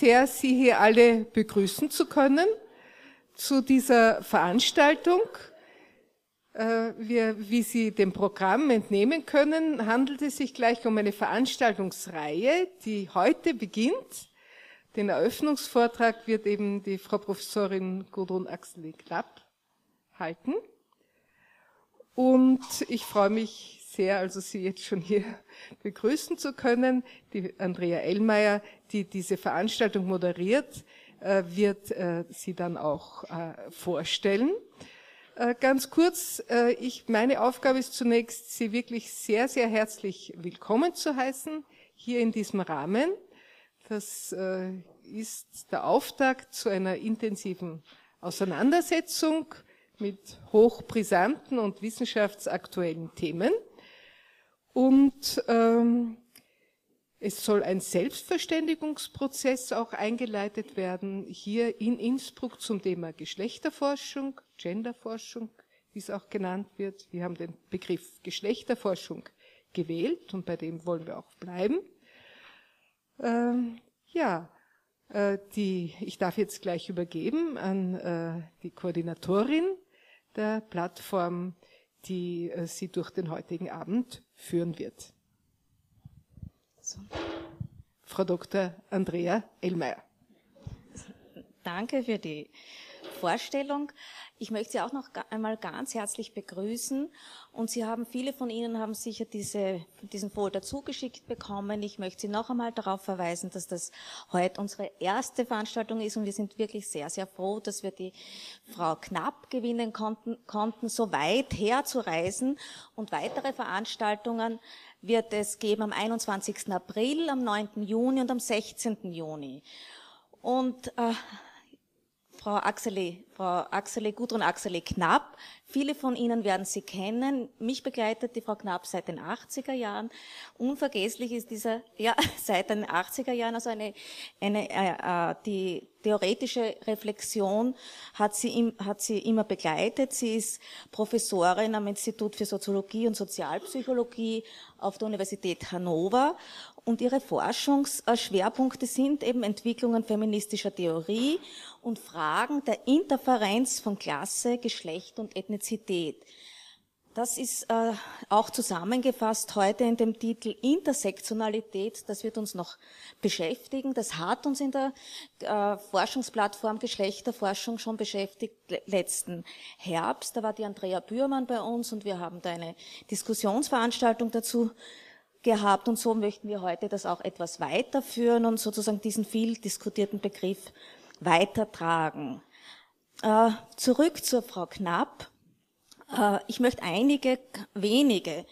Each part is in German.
sehr, Sie hier alle begrüßen zu können zu dieser Veranstaltung. Äh, wir, wie Sie dem Programm entnehmen können, handelt es sich gleich um eine Veranstaltungsreihe, die heute beginnt. Den Eröffnungsvortrag wird eben die Frau Professorin Gudrun Axel-Klapp halten. Und ich freue mich sehr, also Sie jetzt schon hier begrüßen zu können. Die Andrea Ellmeier, die diese Veranstaltung moderiert, äh, wird äh, sie dann auch vorstellen. Äh, ganz kurz, ich, meine Aufgabe ist zunächst, Sie wirklich sehr, sehr herzlich willkommen zu heißen, hier in diesem Rahmen. Das ist der Auftakt zu einer intensiven Auseinandersetzung mit hochbrisanten und wissenschaftsaktuellen Themen. Und ähm, es soll ein Selbstverständigungsprozess auch eingeleitet werden, hier in Innsbruck zum Thema Geschlechterforschung, Genderforschung, wie es auch genannt wird. Wir haben den Begriff Geschlechterforschung gewählt und bei dem wollen wir auch bleiben. Ähm, ja, äh, die, ich darf jetzt gleich übergeben an äh, die Koordinatorin der Plattform, die äh, sie durch den heutigen Abend führen wird. So. Frau Dr. Andrea Ellmeier. Danke für die Vorstellung. Ich möchte Sie auch noch einmal ganz herzlich begrüßen. Und Sie haben, viele von Ihnen haben sicher diese, diesen Folder zugeschickt bekommen. Ich möchte Sie noch einmal darauf verweisen, dass das heute unsere erste Veranstaltung ist. Und wir sind wirklich sehr, sehr froh, dass wir die Frau Knapp gewinnen konnten, konnten so weit herzureisen und weitere Veranstaltungen wird es geben am 21. April, am 9. Juni und am 16. Juni. Und äh, Frau Axele, Frau Axele, Gudrun Axele Knapp. Viele von Ihnen werden sie kennen. Mich begleitet die Frau Knapp seit den 80er Jahren. Unvergesslich ist dieser, ja, seit den 80er Jahren, also eine, eine, äh, äh, die theoretische Reflexion hat sie, hat sie immer begleitet. Sie ist Professorin am Institut für Soziologie und Sozialpsychologie auf der Universität Hannover und ihre Forschungsschwerpunkte sind eben Entwicklungen feministischer Theorie und Fragen der Interferenz von Klasse, Geschlecht und Ethnizität. Das ist äh, auch zusammengefasst heute in dem Titel Intersektionalität. Das wird uns noch beschäftigen. Das hat uns in der äh, Forschungsplattform Geschlechterforschung schon beschäftigt letzten Herbst. Da war die Andrea Bührmann bei uns und wir haben da eine Diskussionsveranstaltung dazu gehabt und so möchten wir heute das auch etwas weiterführen und sozusagen diesen viel diskutierten Begriff weitertragen. Äh, zurück zur Frau Knapp. Äh, ich möchte einige wenige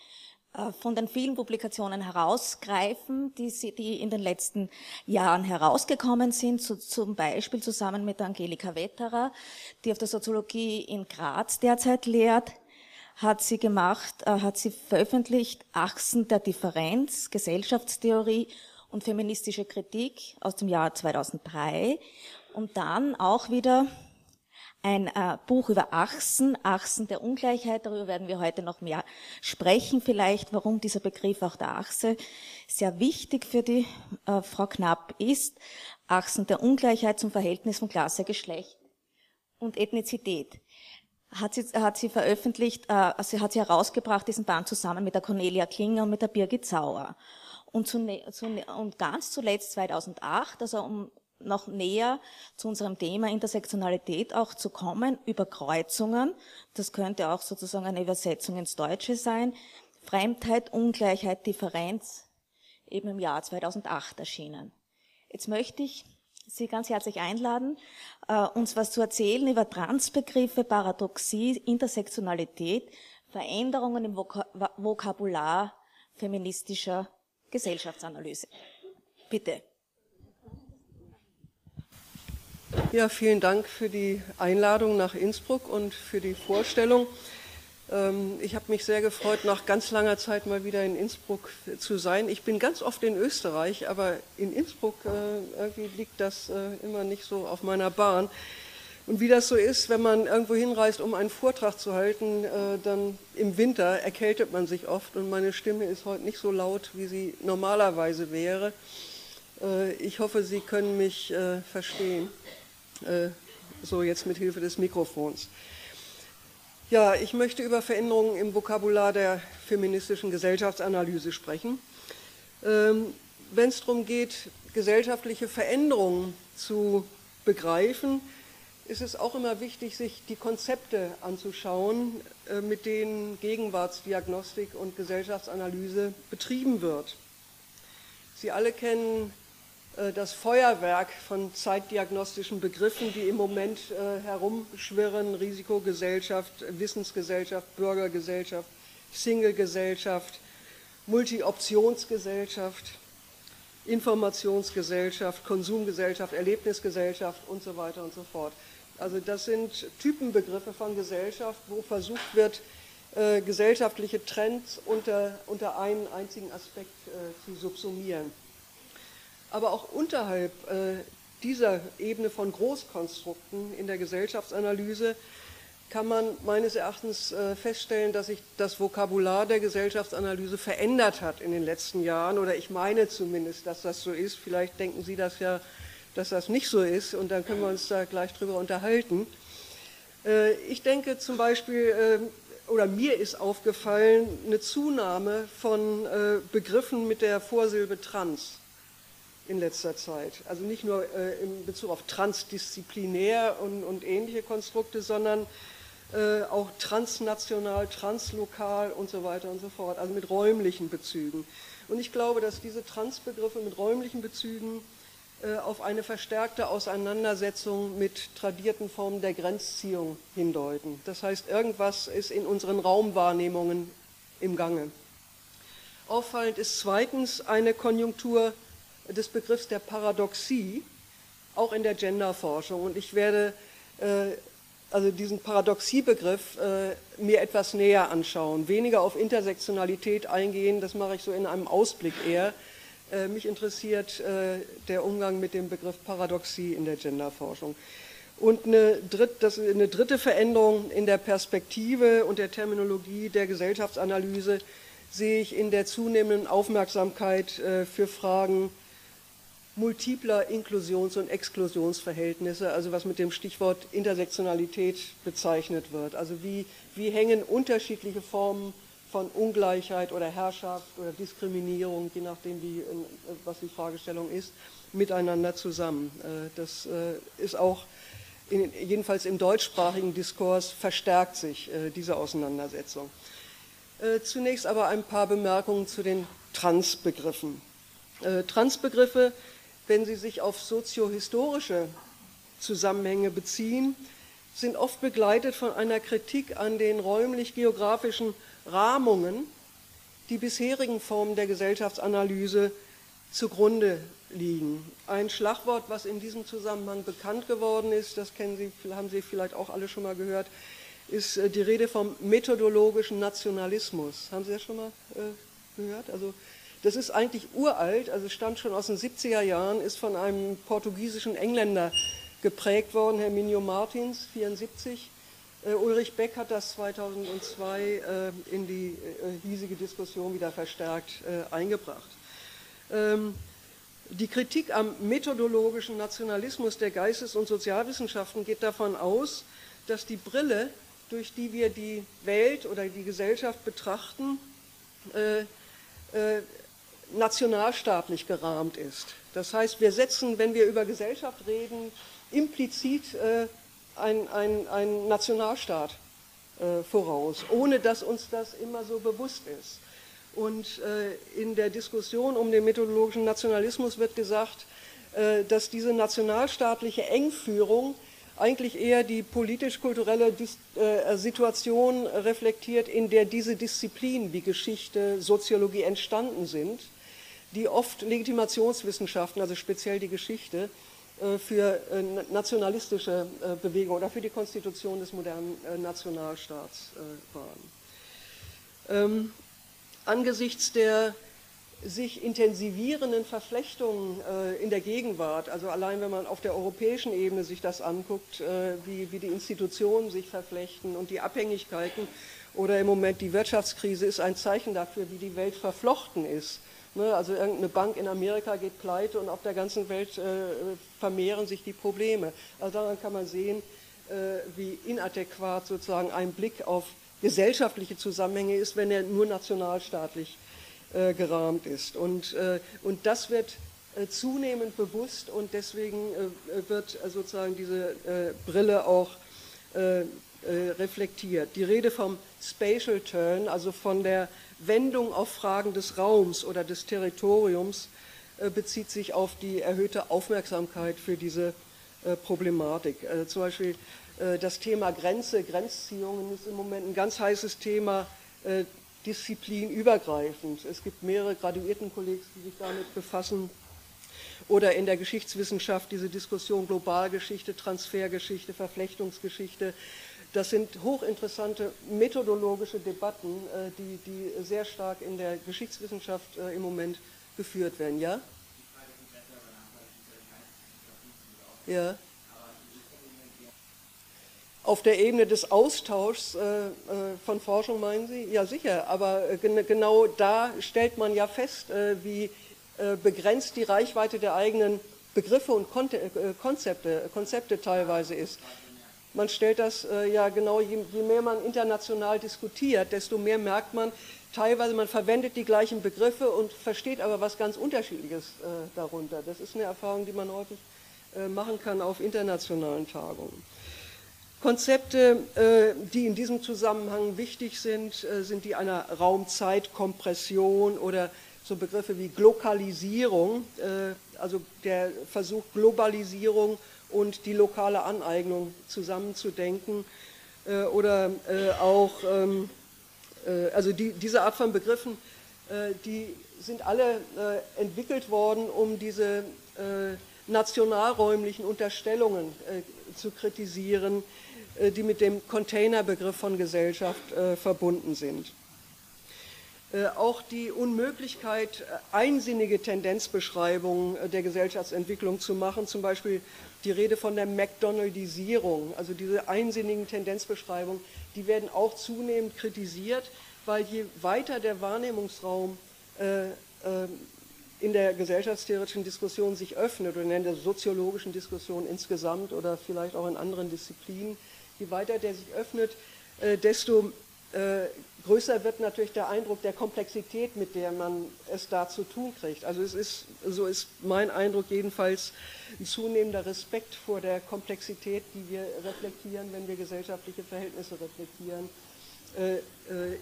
äh, von den vielen Publikationen herausgreifen, die, sie, die in den letzten Jahren herausgekommen sind, so, zum Beispiel zusammen mit Angelika Wetterer, die auf der Soziologie in Graz derzeit lehrt, hat sie gemacht, äh, hat sie veröffentlicht Achsen der Differenz, Gesellschaftstheorie und feministische Kritik aus dem Jahr 2003 und dann auch wieder ein äh, Buch über Achsen, Achsen der Ungleichheit. Darüber werden wir heute noch mehr sprechen, vielleicht, warum dieser Begriff auch der Achse sehr wichtig für die äh, Frau Knapp ist. Achsen der Ungleichheit zum Verhältnis von Klasse, Geschlecht und Ethnizität. Hat sie, hat sie veröffentlicht, äh, also hat sie herausgebracht, diesen Band zusammen mit der Cornelia Klinger und mit der Birgit Sauer. Und, zu, zu, und ganz zuletzt 2008, also um noch näher zu unserem Thema Intersektionalität auch zu kommen, Überkreuzungen. Das könnte auch sozusagen eine Übersetzung ins Deutsche sein. Fremdheit, Ungleichheit, Differenz, eben im Jahr 2008 erschienen. Jetzt möchte ich Sie ganz herzlich einladen, äh, uns was zu erzählen über Transbegriffe, Paradoxie, Intersektionalität, Veränderungen im Vokabular feministischer Gesellschaftsanalyse. Bitte. Ja, vielen Dank für die Einladung nach Innsbruck und für die Vorstellung. Ähm, ich habe mich sehr gefreut, nach ganz langer Zeit mal wieder in Innsbruck zu sein. Ich bin ganz oft in Österreich, aber in Innsbruck äh, irgendwie liegt das äh, immer nicht so auf meiner Bahn. Und wie das so ist, wenn man irgendwo hinreist, um einen Vortrag zu halten, äh, dann im Winter erkältet man sich oft und meine Stimme ist heute nicht so laut, wie sie normalerweise wäre. Ich hoffe, Sie können mich verstehen, so jetzt mit Hilfe des Mikrofons. Ja, ich möchte über Veränderungen im Vokabular der feministischen Gesellschaftsanalyse sprechen. Ähm, wenn es darum geht, gesellschaftliche Veränderungen zu begreifen, ist es auch immer wichtig, sich die Konzepte anzuschauen, äh, mit denen Gegenwartsdiagnostik und Gesellschaftsanalyse betrieben wird. Sie alle kennen das Feuerwerk von zeitdiagnostischen Begriffen, die im Moment äh, herumschwirren, Risikogesellschaft, Wissensgesellschaft, Bürgergesellschaft, Singlegesellschaft, Multi-Optionsgesellschaft, Informationsgesellschaft, Konsumgesellschaft, Erlebnisgesellschaft und so weiter und so fort. Also das sind Typenbegriffe von Gesellschaft, wo versucht wird, äh, gesellschaftliche Trends unter, unter einen einzigen Aspekt äh, zu subsumieren. Aber auch unterhalb äh, dieser Ebene von Großkonstrukten in der Gesellschaftsanalyse kann man meines Erachtens äh, feststellen, dass sich das Vokabular der Gesellschaftsanalyse verändert hat in den letzten Jahren. Oder ich meine zumindest, dass das so ist. Vielleicht denken Sie das ja, dass das nicht so ist. Und dann können wir uns da gleich drüber unterhalten. Äh, ich denke zum Beispiel, oder mir ist aufgefallen, eine Zunahme von Begriffen mit der Vorsilbe trans in letzter Zeit. Also nicht nur äh, in Bezug auf transdisziplinär und, und ähnliche Konstrukte, sondern äh, auch transnational, translokal und so weiter und so fort, also mit räumlichen Bezügen. Und ich glaube, dass diese Transbegriffe mit räumlichen Bezügen äh, auf eine verstärkte Auseinandersetzung mit tradierten Formen der Grenzziehung hindeuten. Das heißt, irgendwas ist in unseren Raumwahrnehmungen im Gange. Auffallend ist zweitens eine Konjunktur des Begriffs der Paradoxie, auch in der Genderforschung. Und ich werde äh, also diesen Paradoxiebegriff äh, mir etwas näher anschauen, weniger auf Intersektionalität eingehen, das mache ich so in einem Ausblick eher. Äh, mich interessiert äh, der Umgang mit dem Begriff Paradoxie in der Genderforschung. Und eine, dritt, das, eine dritte Veränderung in der Perspektive und der Terminologie der Gesellschaftsanalyse sehe ich in der zunehmenden Aufmerksamkeit äh, für Fragen multipler Inklusions- und Exklusionsverhältnisse, also was mit dem Stichwort Intersektionalität bezeichnet wird. Also wie, wie hängen unterschiedliche Formen von Ungleichheit oder Herrschaft oder Diskriminierung, je nachdem, wie, was die Fragestellung ist, miteinander zusammen. Äh, das äh, ist auch, in, jedenfalls im deutschsprachigen Diskurs, verstärkt sich äh, diese Auseinandersetzung. Zunächst aber ein paar Bemerkungen zu den Transbegriffen. Transbegriffe wenn sie sich auf soziohistorische Zusammenhänge beziehen, sind oft begleitet von einer Kritik an den räumlich-geografischen Rahmungen, die bisherigen Formen der Gesellschaftsanalyse zugrunde liegen. Ein Schlagwort, was in diesem Zusammenhang bekannt geworden ist, das kennen Sie, haben Sie vielleicht auch alle schon mal gehört, ist äh, die Rede vom methodologischen Nationalismus. Haben Sie das schon mal äh, gehört? Also das ist eigentlich uralt, also stammt schon aus den 70er Jahren, ist von einem portugiesischen Engländer geprägt worden, Herr Minho Martins, 74. Uh, Ulrich Beck hat das 2002 uh, in die uh, hiesige Diskussion wieder verstärkt eingebracht. Ähm, die Kritik am methodologischen Nationalismus der Geistes- und Sozialwissenschaften geht davon aus, dass die Brille, durch die wir die Welt oder die Gesellschaft betrachten, nationalstaatlich gerahmt ist. Das heißt, wir setzen, wenn wir über Gesellschaft reden, implizit äh, einen Nationalstaat äh, voraus, ohne dass uns das immer so bewusst ist. Und äh, in der Diskussion um den methodologischen Nationalismus wird gesagt, äh, dass diese nationalstaatliche Engführung eigentlich eher die politisch-kulturelle äh, Situation reflektiert, in der diese Disziplinen wie Geschichte, Soziologie entstanden sind die oft Legitimationswissenschaften, also speziell die Geschichte, äh, für äh, nationalistische Bewegungen oder für die Konstitution des modernen Nationalstaats waren. Ähm, angesichts der sich intensivierenden Verflechtungen in der Gegenwart, also allein wenn man auf der europäischen Ebene sich das anguckt, wie, wie die Institutionen sich verflechten und die Abhängigkeiten oder im Moment die Wirtschaftskrise ist ein Zeichen dafür, wie die Welt verflochten ist Ne, also irgendeine Bank in Amerika geht pleite und auf der ganzen Welt äh, vermehren sich die Probleme. Also daran kann man sehen, äh, wie inadäquat sozusagen ein Blick auf gesellschaftliche Zusammenhänge ist, wenn er nur nationalstaatlich äh, gerahmt ist. Und, äh, und das wird äh, zunehmend bewusst und deswegen äh, wird sozusagen diese Brille auch reflektiert. Die Rede vom Spatial Turn, also von der Wendung auf Fragen des Raums oder des Territoriums, bezieht sich auf die erhöhte Aufmerksamkeit für diese Problematik. Zum Beispiel das Thema Grenze, Grenzziehungen ist im Moment ein ganz heißes Thema, disziplinübergreifend. Es gibt mehrere Graduiertenkollegs, die sich damit befassen. Oder in der Geschichtswissenschaft diese Diskussion Globalgeschichte, Transfergeschichte, Verflechtungsgeschichte. Das sind hochinteressante methodologische Debatten, äh, die, die sehr stark in der Geschichtswissenschaft äh, im Moment geführt werden. Ja? Ja auf der Ebene des Austauschs äh, äh, von Forschung, meinen Sie? Ja, sicher, aber äh, genau da stellt man ja fest, wie begrenzt die Reichweite der eigenen Begriffe und Kon Konzepte, Konzepte teilweise ist. Man stellt das ja genau, je, mehr man international diskutiert, desto mehr merkt man, teilweise man verwendet die gleichen Begriffe und versteht aber was ganz Unterschiedliches darunter. Das ist eine Erfahrung, die man häufig machen kann auf internationalen Tagungen. Konzepte, äh, die in diesem Zusammenhang wichtig sind, äh, sind die einer Raumzeitkompression oder so Begriffe wie Glokalisierung, äh, also der Versuch, Globalisierung und die lokale Aneignung zusammenzudenken oder auch, ähm, also die, diese Art von Begriffen, die sind alle entwickelt worden, um diese nationalräumlichen Unterstellungen zu kritisieren, die mit dem Containerbegriff von Gesellschaft äh, verbunden sind. Äh, auch die Unmöglichkeit, einsinnige Tendenzbeschreibungen der Gesellschaftsentwicklung zu machen, zum Beispiel die Rede von der McDonaldisierung, also diese einsinnigen Tendenzbeschreibungen, die werden auch zunehmend kritisiert, weil je weiter der Wahrnehmungsraum in der gesellschaftstheoretischen Diskussion sich öffnet oder in der soziologischen Diskussion insgesamt oder vielleicht auch in anderen Disziplinen, je weiter der sich öffnet, äh, desto äh, größer wird natürlich der Eindruck der Komplexität, mit der man es da zu tun kriegt. Also es ist, so ist mein Eindruck jedenfalls ein zunehmender Respekt vor der Komplexität, die wir reflektieren, wenn wir gesellschaftliche Verhältnisse reflektieren, äh, äh, äh,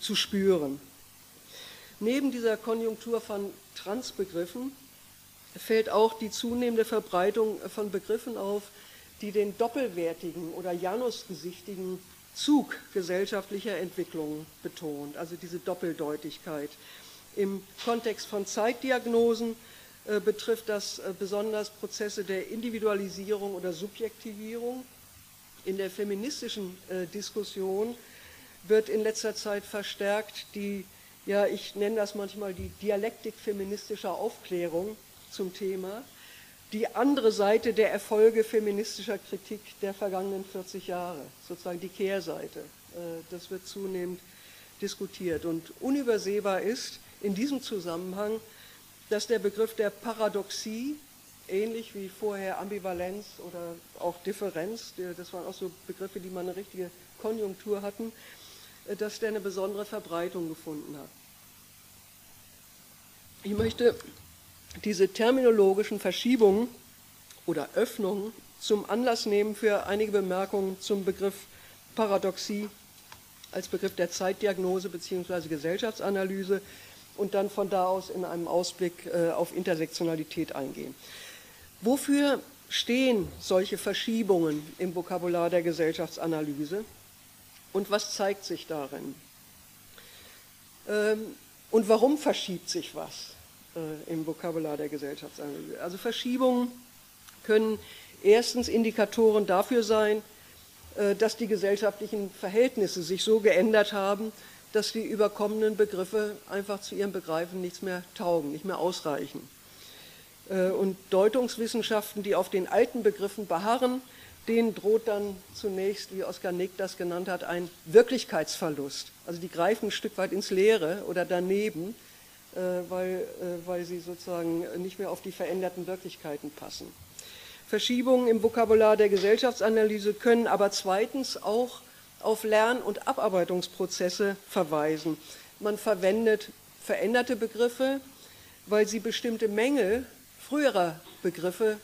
zu spüren. Neben dieser Konjunktur von Transbegriffen fällt auch die zunehmende Verbreitung von Begriffen auf, die den doppelwertigen oder janusgesichtigen Zug gesellschaftlicher Entwicklung betont, also diese Doppeldeutigkeit. Im Kontext von Zeitdiagnosen äh, betrifft das äh, besonders Prozesse der Individualisierung oder Subjektivierung. In der feministischen äh, Diskussion wird in letzter Zeit verstärkt die, ja, ich nenne das manchmal die Dialektik feministischer Aufklärung zum Thema die andere Seite der Erfolge feministischer Kritik der vergangenen 40 Jahre, sozusagen die Kehrseite. Äh, das wird zunehmend diskutiert. Und unübersehbar ist in diesem Zusammenhang, dass der Begriff der Paradoxie, ähnlich wie vorher Ambivalenz oder auch Differenz, das waren auch so Begriffe, die mal eine richtige Konjunktur hatten, äh, dass der eine besondere Verbreitung gefunden hat. Ich möchte diese terminologischen Verschiebungen oder Öffnungen zum Anlass nehmen für einige Bemerkungen zum Begriff Paradoxie als Begriff der Zeitdiagnose bzw. Gesellschaftsanalyse und dann von da aus in einem Ausblick äh, auf Intersektionalität eingehen. Wofür stehen solche Verschiebungen im Vokabular der Gesellschaftsanalyse und was zeigt sich darin? Ähm, und warum verschiebt sich was? Äh, im Vokabular der Gesellschaftsanalyse. Also Verschiebungen können erstens Indikatoren dafür sein, äh, dass die gesellschaftlichen Verhältnisse sich so geändert haben, dass die überkommenen Begriffe einfach zu ihrem Begreifen nichts mehr taugen, nicht mehr ausreichen. Äh, und Deutungswissenschaften, die auf den alten Begriffen beharren, denen droht dann zunächst, wie Oskar Nick das genannt hat, ein Wirklichkeitsverlust. Also die greifen ein Stück weit ins Leere oder daneben weil, weil sie sozusagen nicht mehr auf die veränderten Wirklichkeiten passen. Verschiebungen im Vokabular der Gesellschaftsanalyse können aber zweitens auch auf Lern- und Abarbeitungsprozesse verweisen. Man verwendet veränderte Begriffe, weil sie bestimmte Mängel früherer Begriffe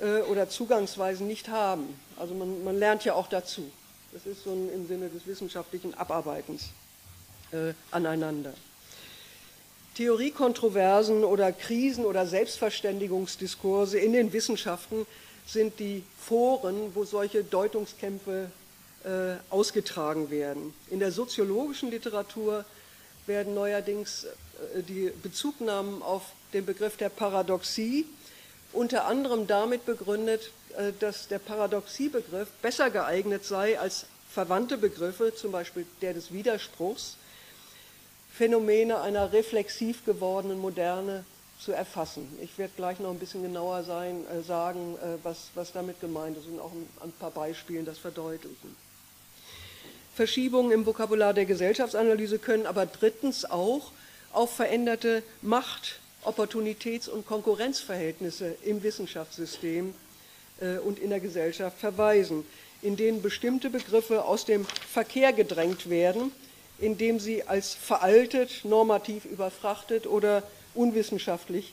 äh, oder Zugangsweisen nicht haben. Also man, man, lernt ja auch dazu. Das ist so ein, im Sinne des wissenschaftlichen Abarbeitens äh, aneinander. Theoriekontroversen oder Krisen oder Selbstverständigungsdiskurse in den Wissenschaften sind die Foren, wo solche Deutungskämpfe äh, ausgetragen werden. In der soziologischen Literatur werden neuerdings äh, die Bezugnahmen auf den Begriff der Paradoxie unter anderem damit begründet, äh, dass der Paradoxiebegriff besser geeignet sei als verwandte Begriffe, zum Beispiel der des Widerspruchs, Phänomene einer reflexiv gewordenen Moderne zu erfassen. Ich werde gleich noch ein bisschen genauer sein, äh, sagen, äh, was, was damit gemeint ist und auch ein, paar Beispielen das verdeutlichen. Verschiebungen im Vokabular der Gesellschaftsanalyse können aber drittens auch auf veränderte Macht, Opportunitäts- und Konkurrenzverhältnisse im Wissenschaftssystem äh, und in der Gesellschaft verweisen, in denen bestimmte Begriffe aus dem Verkehr gedrängt werden indem sie als veraltet, normativ überfrachtet oder unwissenschaftlich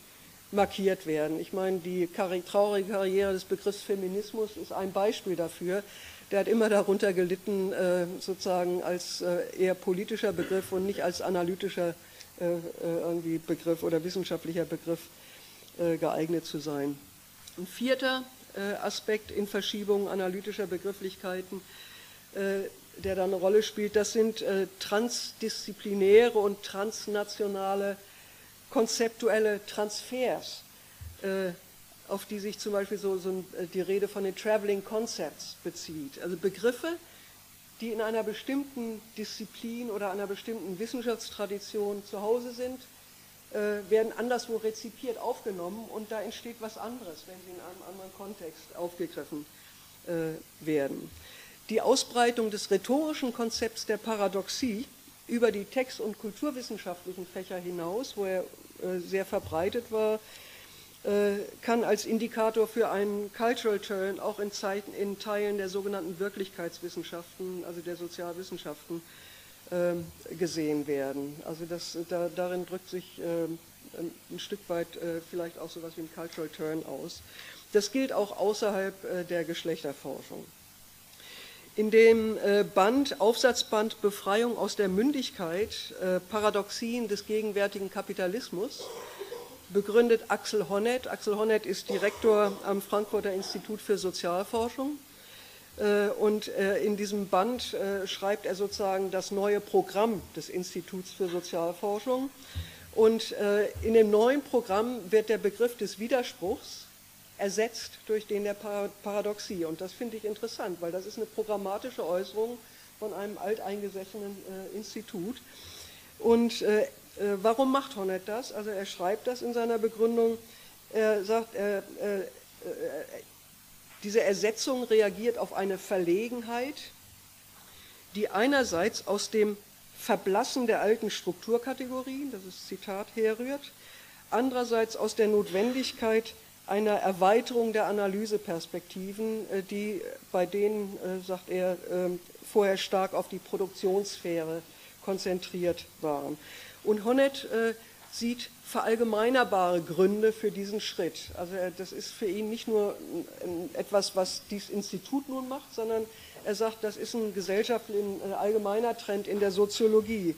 markiert werden. Ich meine, die traurige Karriere des Begriffs Feminismus ist ein Beispiel dafür. Der hat immer darunter gelitten, äh, sozusagen als äh, eher politischer Begriff und nicht als analytischer äh, irgendwie Begriff oder wissenschaftlicher Begriff geeignet zu sein. Ein vierter Aspekt in Verschiebung analytischer Begrifflichkeiten der da eine Rolle spielt, das sind äh, transdisziplinäre und transnationale konzeptuelle Transfers, äh, auf die sich zum Beispiel so, so äh, die Rede von den Traveling Concepts bezieht. Also Begriffe, die in einer bestimmten Disziplin oder einer bestimmten Wissenschaftstradition zu Hause sind, äh, werden anderswo rezipiert aufgenommen und da entsteht was anderes, wenn sie in einem anderen Kontext aufgegriffen äh, werden die Ausbreitung des rhetorischen Konzepts der Paradoxie über die text- und kulturwissenschaftlichen Fächer hinaus, wo er äh, sehr verbreitet war, äh, kann als Indikator für einen Cultural Turn auch in, Zeiten, in Teilen der sogenannten Wirklichkeitswissenschaften, also der Sozialwissenschaften, äh, gesehen werden. Also das, da, darin drückt sich ähm, ein, Stück weit äh, vielleicht auch so etwas wie ein Cultural Turn aus. Das gilt auch außerhalb äh, der Geschlechterforschung. In dem äh, Band, Aufsatzband Befreiung aus der Mündigkeit, äh, Paradoxien des gegenwärtigen Kapitalismus, begründet Axel Honneth. Axel Honneth ist Direktor am Frankfurter Institut für Sozialforschung. Äh, und in diesem Band schreibt er sozusagen das neue Programm des Instituts für Sozialforschung. Und in dem neuen Programm wird der Begriff des Widerspruchs ersetzt durch den der Paradoxie. Und das finde ich interessant, weil das ist eine programmatische Äußerung von einem alteingesessenen äh, Institut. Und äh, äh warum macht Hornet das? Also er schreibt das in seiner Begründung. Er sagt, äh, diese Ersetzung reagiert auf eine Verlegenheit, die einerseits aus dem Verblassen der alten Strukturkategorien, das ist Zitat, herrührt, andererseits aus der Notwendigkeit, einer Erweiterung der Analyseperspektiven, äh, die bei denen, äh, sagt er, ähm, vorher stark auf die Produktionssphäre konzentriert waren. Und Honnet äh, sieht verallgemeinerbare Gründe für diesen Schritt. Also das ist für ihn nicht nur etwas, was dieses Institut nun macht, sondern er sagt, das ist ein gesellschaftlicher, ein allgemeiner Trend in der Soziologie.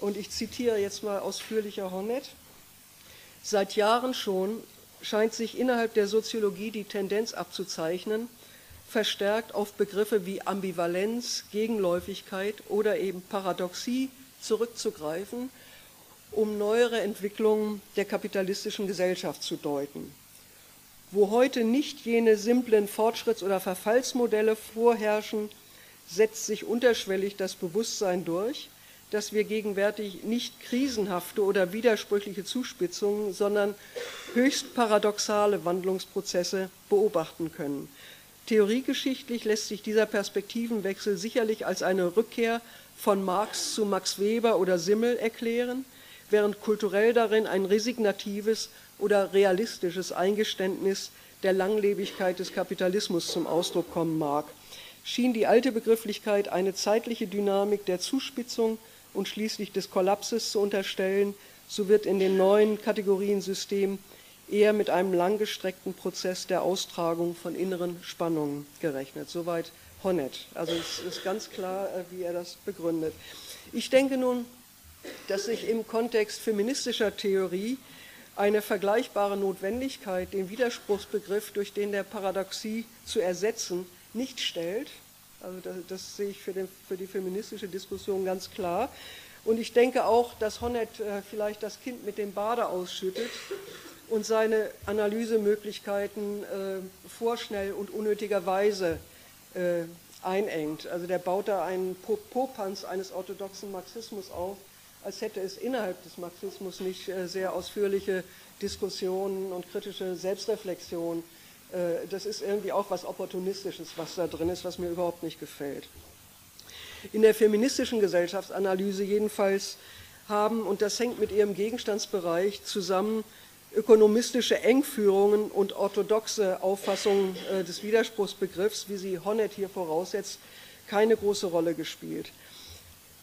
Und ich zitiere jetzt mal ausführlicher Honnet. Seit Jahren schon scheint sich innerhalb der Soziologie die Tendenz abzuzeichnen, verstärkt auf Begriffe wie Ambivalenz, Gegenläufigkeit oder eben Paradoxie zurückzugreifen, um neuere Entwicklungen der kapitalistischen Gesellschaft zu deuten. Wo heute nicht jene simplen Fortschritts- oder Verfallsmodelle vorherrschen, setzt sich unterschwellig das Bewusstsein durch, dass wir gegenwärtig nicht krisenhafte oder widersprüchliche Zuspitzungen, sondern höchst paradoxale Wandlungsprozesse beobachten können. Theoriegeschichtlich lässt sich dieser Perspektivenwechsel sicherlich als eine Rückkehr von Marx zu Max Weber oder Simmel erklären, während kulturell darin ein resignatives oder realistisches Eingeständnis der Langlebigkeit des Kapitalismus zum Ausdruck kommen mag, schien die alte Begrifflichkeit eine zeitliche Dynamik der Zuspitzung und schließlich des Kollapses zu unterstellen, so wird in den neuen Kategoriensystem eher mit einem langgestreckten Prozess der Austragung von inneren Spannungen gerechnet. Soweit Honnet. Also es ist ganz klar, äh, wie er das begründet. Ich denke nun, dass sich im Kontext feministischer Theorie eine vergleichbare Notwendigkeit, den Widerspruchsbegriff durch den der Paradoxie zu ersetzen, nicht stellt. Also das, das sehe ich für, den, für, die feministische Diskussion ganz klar. Und ich denke auch, dass Honnet äh, vielleicht das Kind mit dem Bade ausschüttet und seine Analysemöglichkeiten äh, vorschnell und unnötigerweise äh, einengt. Also der baut da einen Popanz eines orthodoxen Marxismus auf, als hätte es innerhalb des Marxismus nicht äh, sehr ausführliche Diskussionen und kritische Selbstreflexion. Äh, das ist irgendwie auch was Opportunistisches, was da drin ist, was mir überhaupt nicht gefällt. In der feministischen Gesellschaftsanalyse jedenfalls haben, und das hängt mit ihrem Gegenstandsbereich zusammen, ökonomistische Engführungen und orthodoxe Auffassungen äh, des Widerspruchsbegriffs, wie sie Honnet hier voraussetzt, keine große Rolle gespielt.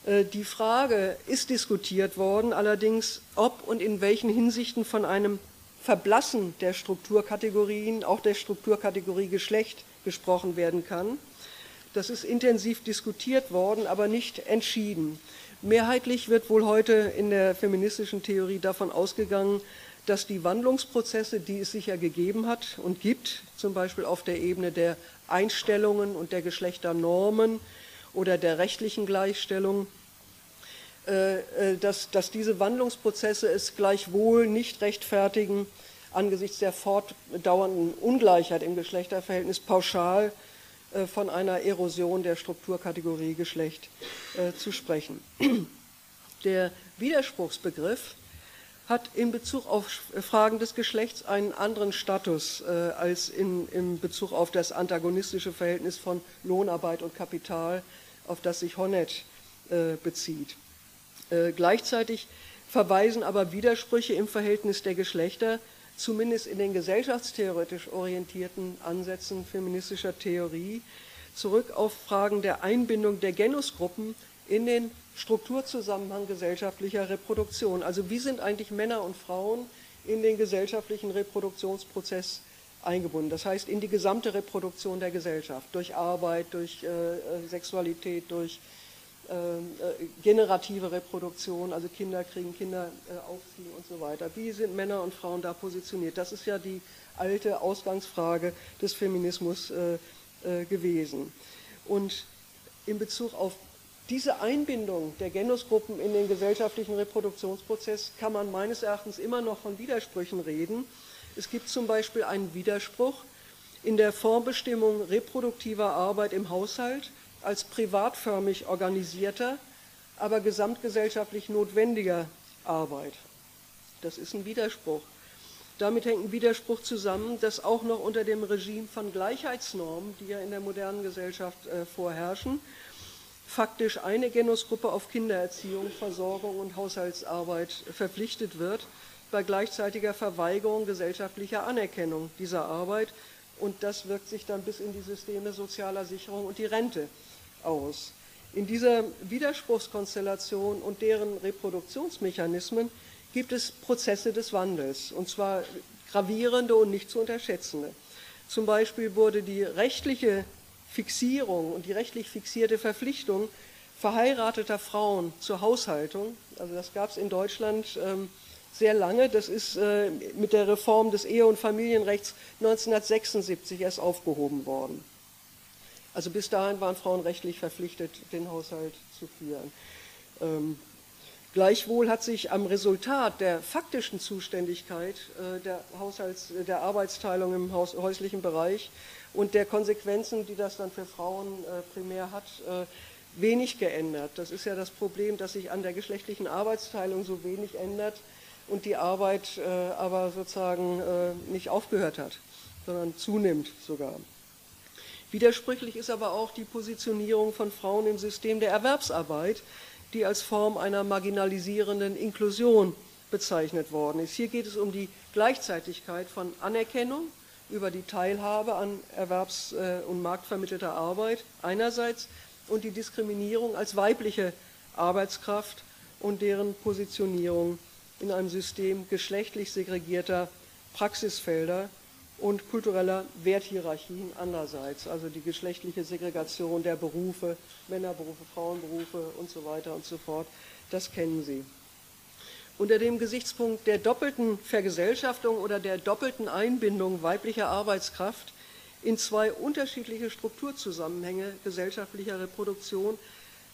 Äh, die Frage ist diskutiert worden, allerdings, ob und in welchen Hinsichten von einem Verblassen der Strukturkategorien, auch der Strukturkategorie Geschlecht, gesprochen werden kann. Das ist intensiv diskutiert worden, aber nicht entschieden. Mehrheitlich wird wohl heute in der feministischen Theorie davon ausgegangen, dass die Wandlungsprozesse, die es sicher gegeben hat und gibt, zum Beispiel auf der Ebene der Einstellungen und der Geschlechternormen, oder der rechtlichen Gleichstellung, dass, dass diese Wandlungsprozesse es gleichwohl nicht rechtfertigen, angesichts der fortdauernden Ungleichheit im Geschlechterverhältnis pauschal äh, von einer Erosion der Strukturkategorie Geschlecht zu sprechen. Der Widerspruchsbegriff hat in Bezug auf Fragen des Geschlechts einen anderen Status äh, als in, in Bezug auf das antagonistische Verhältnis von Lohnarbeit und Kapital, auf das sich Honnet äh, bezieht. Äh, gleichzeitig verweisen aber Widersprüche im Verhältnis der Geschlechter, zumindest in den gesellschaftstheoretisch orientierten Ansätzen feministischer Theorie, zurück auf Fragen der Einbindung der Genusgruppen in den Strukturzusammenhang gesellschaftlicher Reproduktion. Also wie sind eigentlich Männer und Frauen in den gesellschaftlichen Reproduktionsprozess eingebunden? Das heißt in die gesamte Reproduktion der Gesellschaft, durch Arbeit, durch äh, äh Sexualität, durch generative Reproduktion, also Kinder kriegen, Kinder äh, aufziehen und so weiter. Wie sind Männer und Frauen da positioniert? Das ist ja die alte Ausgangsfrage des Feminismus äh, gewesen. Und in Bezug auf diese Einbindung der Genusgruppen in den gesellschaftlichen Reproduktionsprozess kann man meines Erachtens immer noch von Widersprüchen reden. Es gibt zum Beispiel einen Widerspruch in der Vorbestimmung reproduktiver Arbeit im Haushalt als privatförmig organisierter, aber gesamtgesellschaftlich notwendiger Arbeit. Das ist ein Widerspruch. Damit hängt ein Widerspruch zusammen, dass auch noch unter dem Regime von Gleichheitsnormen, die ja in der modernen Gesellschaft äh, vorherrschen, faktisch eine Genusgruppe auf Kindererziehung, Versorgung und Haushaltsarbeit verpflichtet wird, bei gleichzeitiger Verweigerung gesellschaftlicher Anerkennung dieser Arbeit. Und das wirkt sich dann bis in die Systeme sozialer Sicherung und die Rente aus. In dieser Widerspruchskonstellation und deren Reproduktionsmechanismen gibt es Prozesse des Wandels, und zwar gravierende und nicht zu unterschätzende. Zum Beispiel wurde die rechtliche Fixierung und die rechtlich fixierte Verpflichtung verheirateter Frauen zur Haushaltung, also das gab es in Deutschland ähm, sehr lange, das ist äh, mit der Reform des Ehe- und Familienrechts 1976 erst aufgehoben worden. Also bis dahin waren Frauen rechtlich verpflichtet, den Haushalt zu führen. Ähm, gleichwohl hat sich am Resultat der faktischen Zuständigkeit äh, der, Haushalts-, der Arbeitsteilung im Haus, häuslichen Bereich und der Konsequenzen, die das dann für Frauen äh, primär hat, äh, wenig geändert. Das ist ja das Problem, dass sich an der geschlechtlichen Arbeitsteilung so wenig ändert und die Arbeit äh, aber sozusagen äh, nicht aufgehört hat, sondern zunimmt sogar. Widersprüchlich ist aber auch die Positionierung von Frauen im System der Erwerbsarbeit, die als Form einer marginalisierenden Inklusion bezeichnet worden ist. Hier geht es um die Gleichzeitigkeit von Anerkennung über die Teilhabe an erwerbs- äh, und marktvermittelter Arbeit einerseits und die Diskriminierung als weibliche Arbeitskraft und deren Positionierung in einem System geschlechtlich segregierter Praxisfelder und kultureller Werthierarchien andererseits, also die geschlechtliche Segregation der Berufe, Männerberufe, Frauenberufe und so weiter und so fort, das kennen Sie. Unter dem Gesichtspunkt der doppelten Vergesellschaftung oder der doppelten Einbindung weiblicher Arbeitskraft in zwei unterschiedliche Strukturzusammenhänge gesellschaftlicher Reproduktion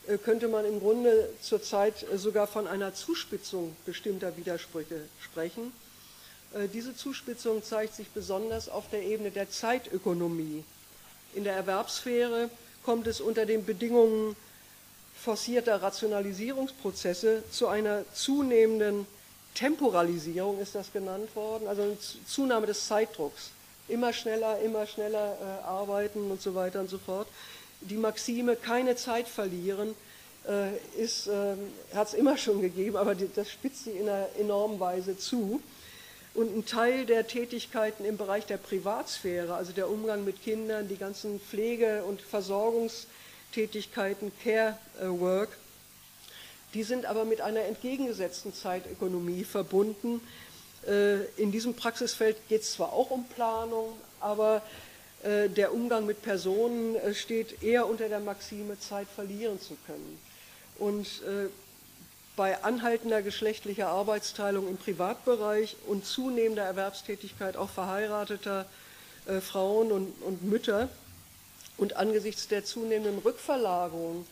äh, könnte man im Grunde zurzeit sogar von einer Zuspitzung bestimmter Widersprüche sprechen. Äh, diese Zuspitzung zeigt sich besonders auf der Ebene der Zeitökonomie. In der Erwerbssphäre kommt es unter den Bedingungen forcierter Rationalisierungsprozesse zu einer zunehmenden Temporalisierung, ist das genannt worden, also eine Zunahme des Zeitdrucks. Immer schneller, immer schneller äh, arbeiten und so weiter und so fort. Die Maxime, keine Zeit verlieren, äh, äh, hat es immer schon gegeben, aber die, das spitzt sie in einer enormen Weise zu. Und ein Teil der Tätigkeiten im Bereich der Privatsphäre, also der Umgang mit Kindern, die ganzen Pflege- und Versorgungs- Tätigkeiten, Care Work, die sind aber mit einer entgegengesetzten Zeitökonomie verbunden. Äh, in diesem Praxisfeld geht es zwar auch um Planung, aber äh, der Umgang mit Personen äh, steht eher unter der Maxime, Zeit verlieren zu können. Und bei anhaltender geschlechtlicher Arbeitsteilung im Privatbereich und zunehmender Erwerbstätigkeit auch verheirateter Frauen und, und Mütter und angesichts der zunehmenden Rückverlagerung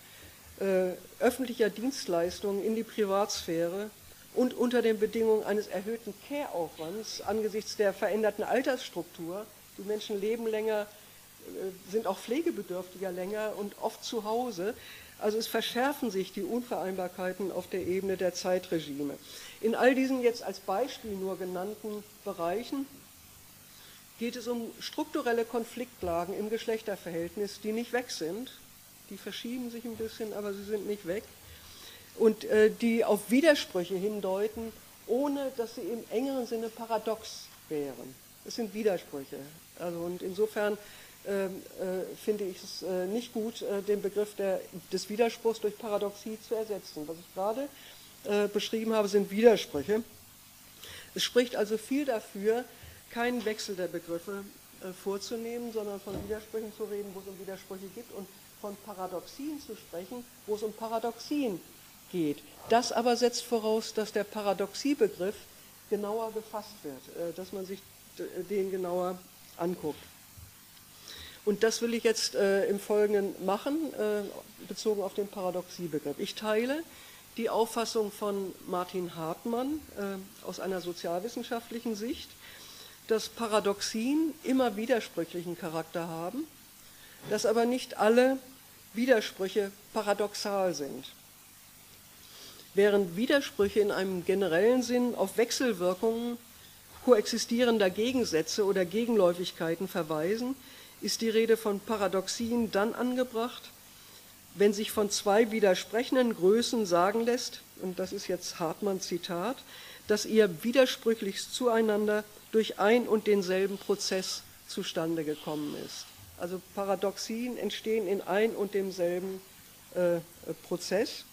äh, öffentlicher Dienstleistungen in die Privatsphäre und unter den Bedingungen eines erhöhten Care-Aufwands angesichts der veränderten Altersstruktur, die Menschen leben länger, äh, sind auch pflegebedürftiger länger und oft zu Hause. Also es verschärfen sich die Unvereinbarkeiten auf der Ebene der Zeitregime. In all diesen jetzt als Beispiel nur genannten Bereichen geht es um strukturelle Konfliktlagen im Geschlechterverhältnis, die nicht weg sind. Die verschieben sich ein bisschen, aber sie sind nicht weg. Und äh, die auf Widersprüche hindeuten, ohne dass sie im engeren Sinne paradox wären. Es sind Widersprüche. Also, und insofern finde ich es äh, nicht gut, äh, den Begriff der, des Widerspruchs durch Paradoxie zu ersetzen. Was ich gerade äh, beschrieben habe, sind Widersprüche. Es spricht also viel dafür, keinen Wechsel der Begriffe äh, vorzunehmen, sondern von Widersprüchen zu reden, wo es um Widersprüche gibt und von Paradoxien zu sprechen, wo es um Paradoxien geht. Das aber setzt voraus, dass der Paradoxiebegriff genauer gefasst wird, äh, dass man sich den genauer anguckt. Und das will ich jetzt äh, im Folgenden machen, äh, bezogen auf den Paradoxiebegriff. Ich teile die Auffassung von Martin Hartmann äh, aus einer sozialwissenschaftlichen Sicht, dass Paradoxien immer widersprüchlichen Charakter haben, dass aber nicht alle Widersprüche paradoxal sind. Während Widersprüche in einem generellen Sinn auf Wechselwirkungen koexistierender Gegensätze oder Gegenläufigkeiten verweisen, ist die Rede von Paradoxien dann angebracht, wenn sich von zwei widersprechenden Größen sagen lässt, und das ist jetzt Hartmann Zitat, dass ihr widersprüchlichst zueinander durch ein und denselben Prozess zustande gekommen ist. Also Paradoxien entstehen in ein und demselben äh, Prozess.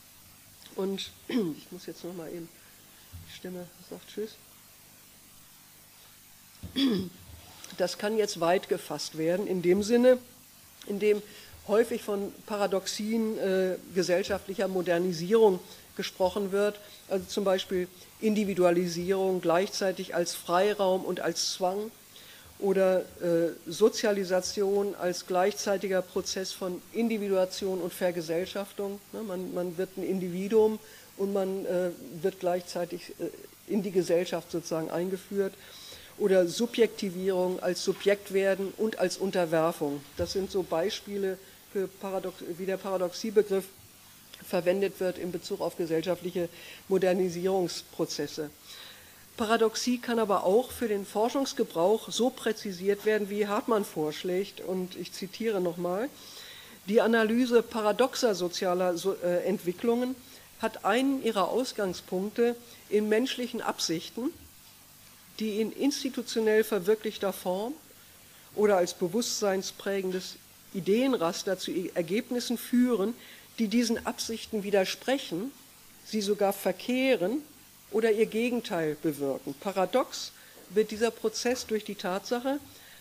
Und ich muss jetzt nochmal eben, die Stimme sagt Tschüss. Das kann jetzt weit gefasst werden, in dem Sinne, in dem häufig von Paradoxien äh, gesellschaftlicher Modernisierung gesprochen wird, also zum Beispiel Individualisierung gleichzeitig als Freiraum und als Zwang oder äh, Sozialisation als gleichzeitiger Prozess von Individuation und Vergesellschaftung. Ne, man, man, wird ein Individuum und man äh, wird gleichzeitig äh, in die Gesellschaft sozusagen eingeführt. Oder Subjektivierung als Subjekt werden und als Unterwerfung. Das sind so Beispiele, für Paradox wie der Paradoxiebegriff verwendet wird in Bezug auf gesellschaftliche Modernisierungsprozesse. Paradoxie kann aber auch für den Forschungsgebrauch so präzisiert werden, wie Hartmann vorschlägt. Und ich zitiere nochmal. Die Analyse paradoxer sozialer äh, Entwicklungen hat einen ihrer Ausgangspunkte in menschlichen Absichten, die in institutionell verwirklichter Form oder als bewusstseinsprägendes Ideenraster zu Ergebnissen führen, die diesen Absichten widersprechen, sie sogar verkehren oder ihr Gegenteil bewirken. Paradox wird dieser Prozess durch die Tatsache,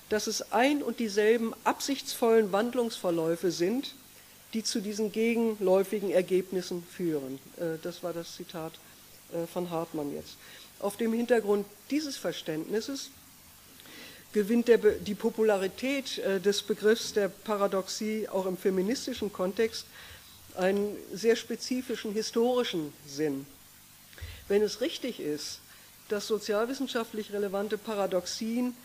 dass es ein und dieselben absichtsvollen Wandlungsverläufe sind, die zu diesen gegenläufigen Ergebnissen führen. Äh, das war das Zitat äh, von Hartmann jetzt. Auf dem Hintergrund dieses Verständnisses gewinnt der, die Popularität äh, des Begriffs der Paradoxie auch im feministischen Kontext einen sehr spezifischen historischen Sinn. Wenn es richtig ist, dass sozialwissenschaftlich relevante Paradoxien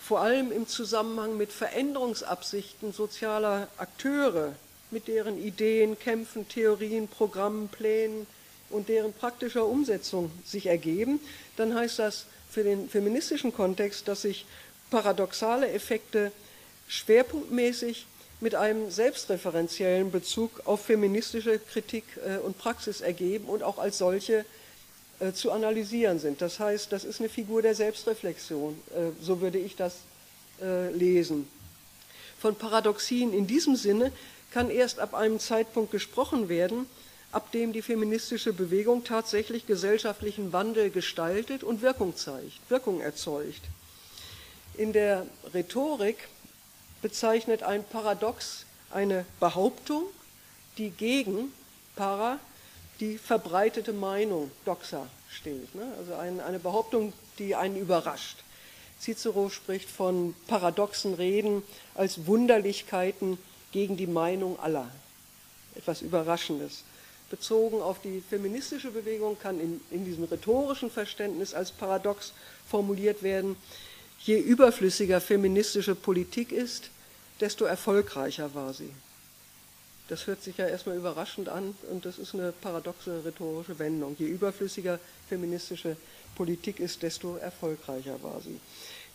vor allem im Zusammenhang mit Veränderungsabsichten sozialer Akteure, mit deren Ideen, Kämpfen, Theorien, Programmen, Plänen und deren praktischer Umsetzung sich ergeben, dann heißt das für den feministischen Kontext, dass sich paradoxale Effekte schwerpunktmäßig mit einem selbstreferenziellen Bezug auf feministische Kritik äh, und Praxis ergeben und auch als solche äh, zu analysieren sind. Das heißt, das ist eine Figur der Selbstreflexion, äh, so würde ich das lesen. Von Paradoxien in diesem Sinne kann erst ab einem Zeitpunkt gesprochen werden, ab dem die feministische Bewegung tatsächlich gesellschaftlichen Wandel gestaltet und Wirkung zeigt, Wirkung erzeugt. In der Rhetorik bezeichnet ein Paradox eine Behauptung, die gegen para die verbreitete Meinung doxa steht. Ne? Also eine Behauptung, die einen überrascht. Cicero spricht von paradoxen Reden als Wunderlichkeiten gegen die Meinung aller. Etwas Überraschendes. Bezogen auf die feministische Bewegung kann in, in diesem rhetorischen Verständnis als Paradox formuliert werden, Je überflüssiger feministische Politik ist, desto erfolgreicher war sie. Das hört sich ja erstmal überraschend an und das ist eine paradoxe rhetorische Wendung. Je überflüssiger feministische Politik ist, desto erfolgreicher war sie.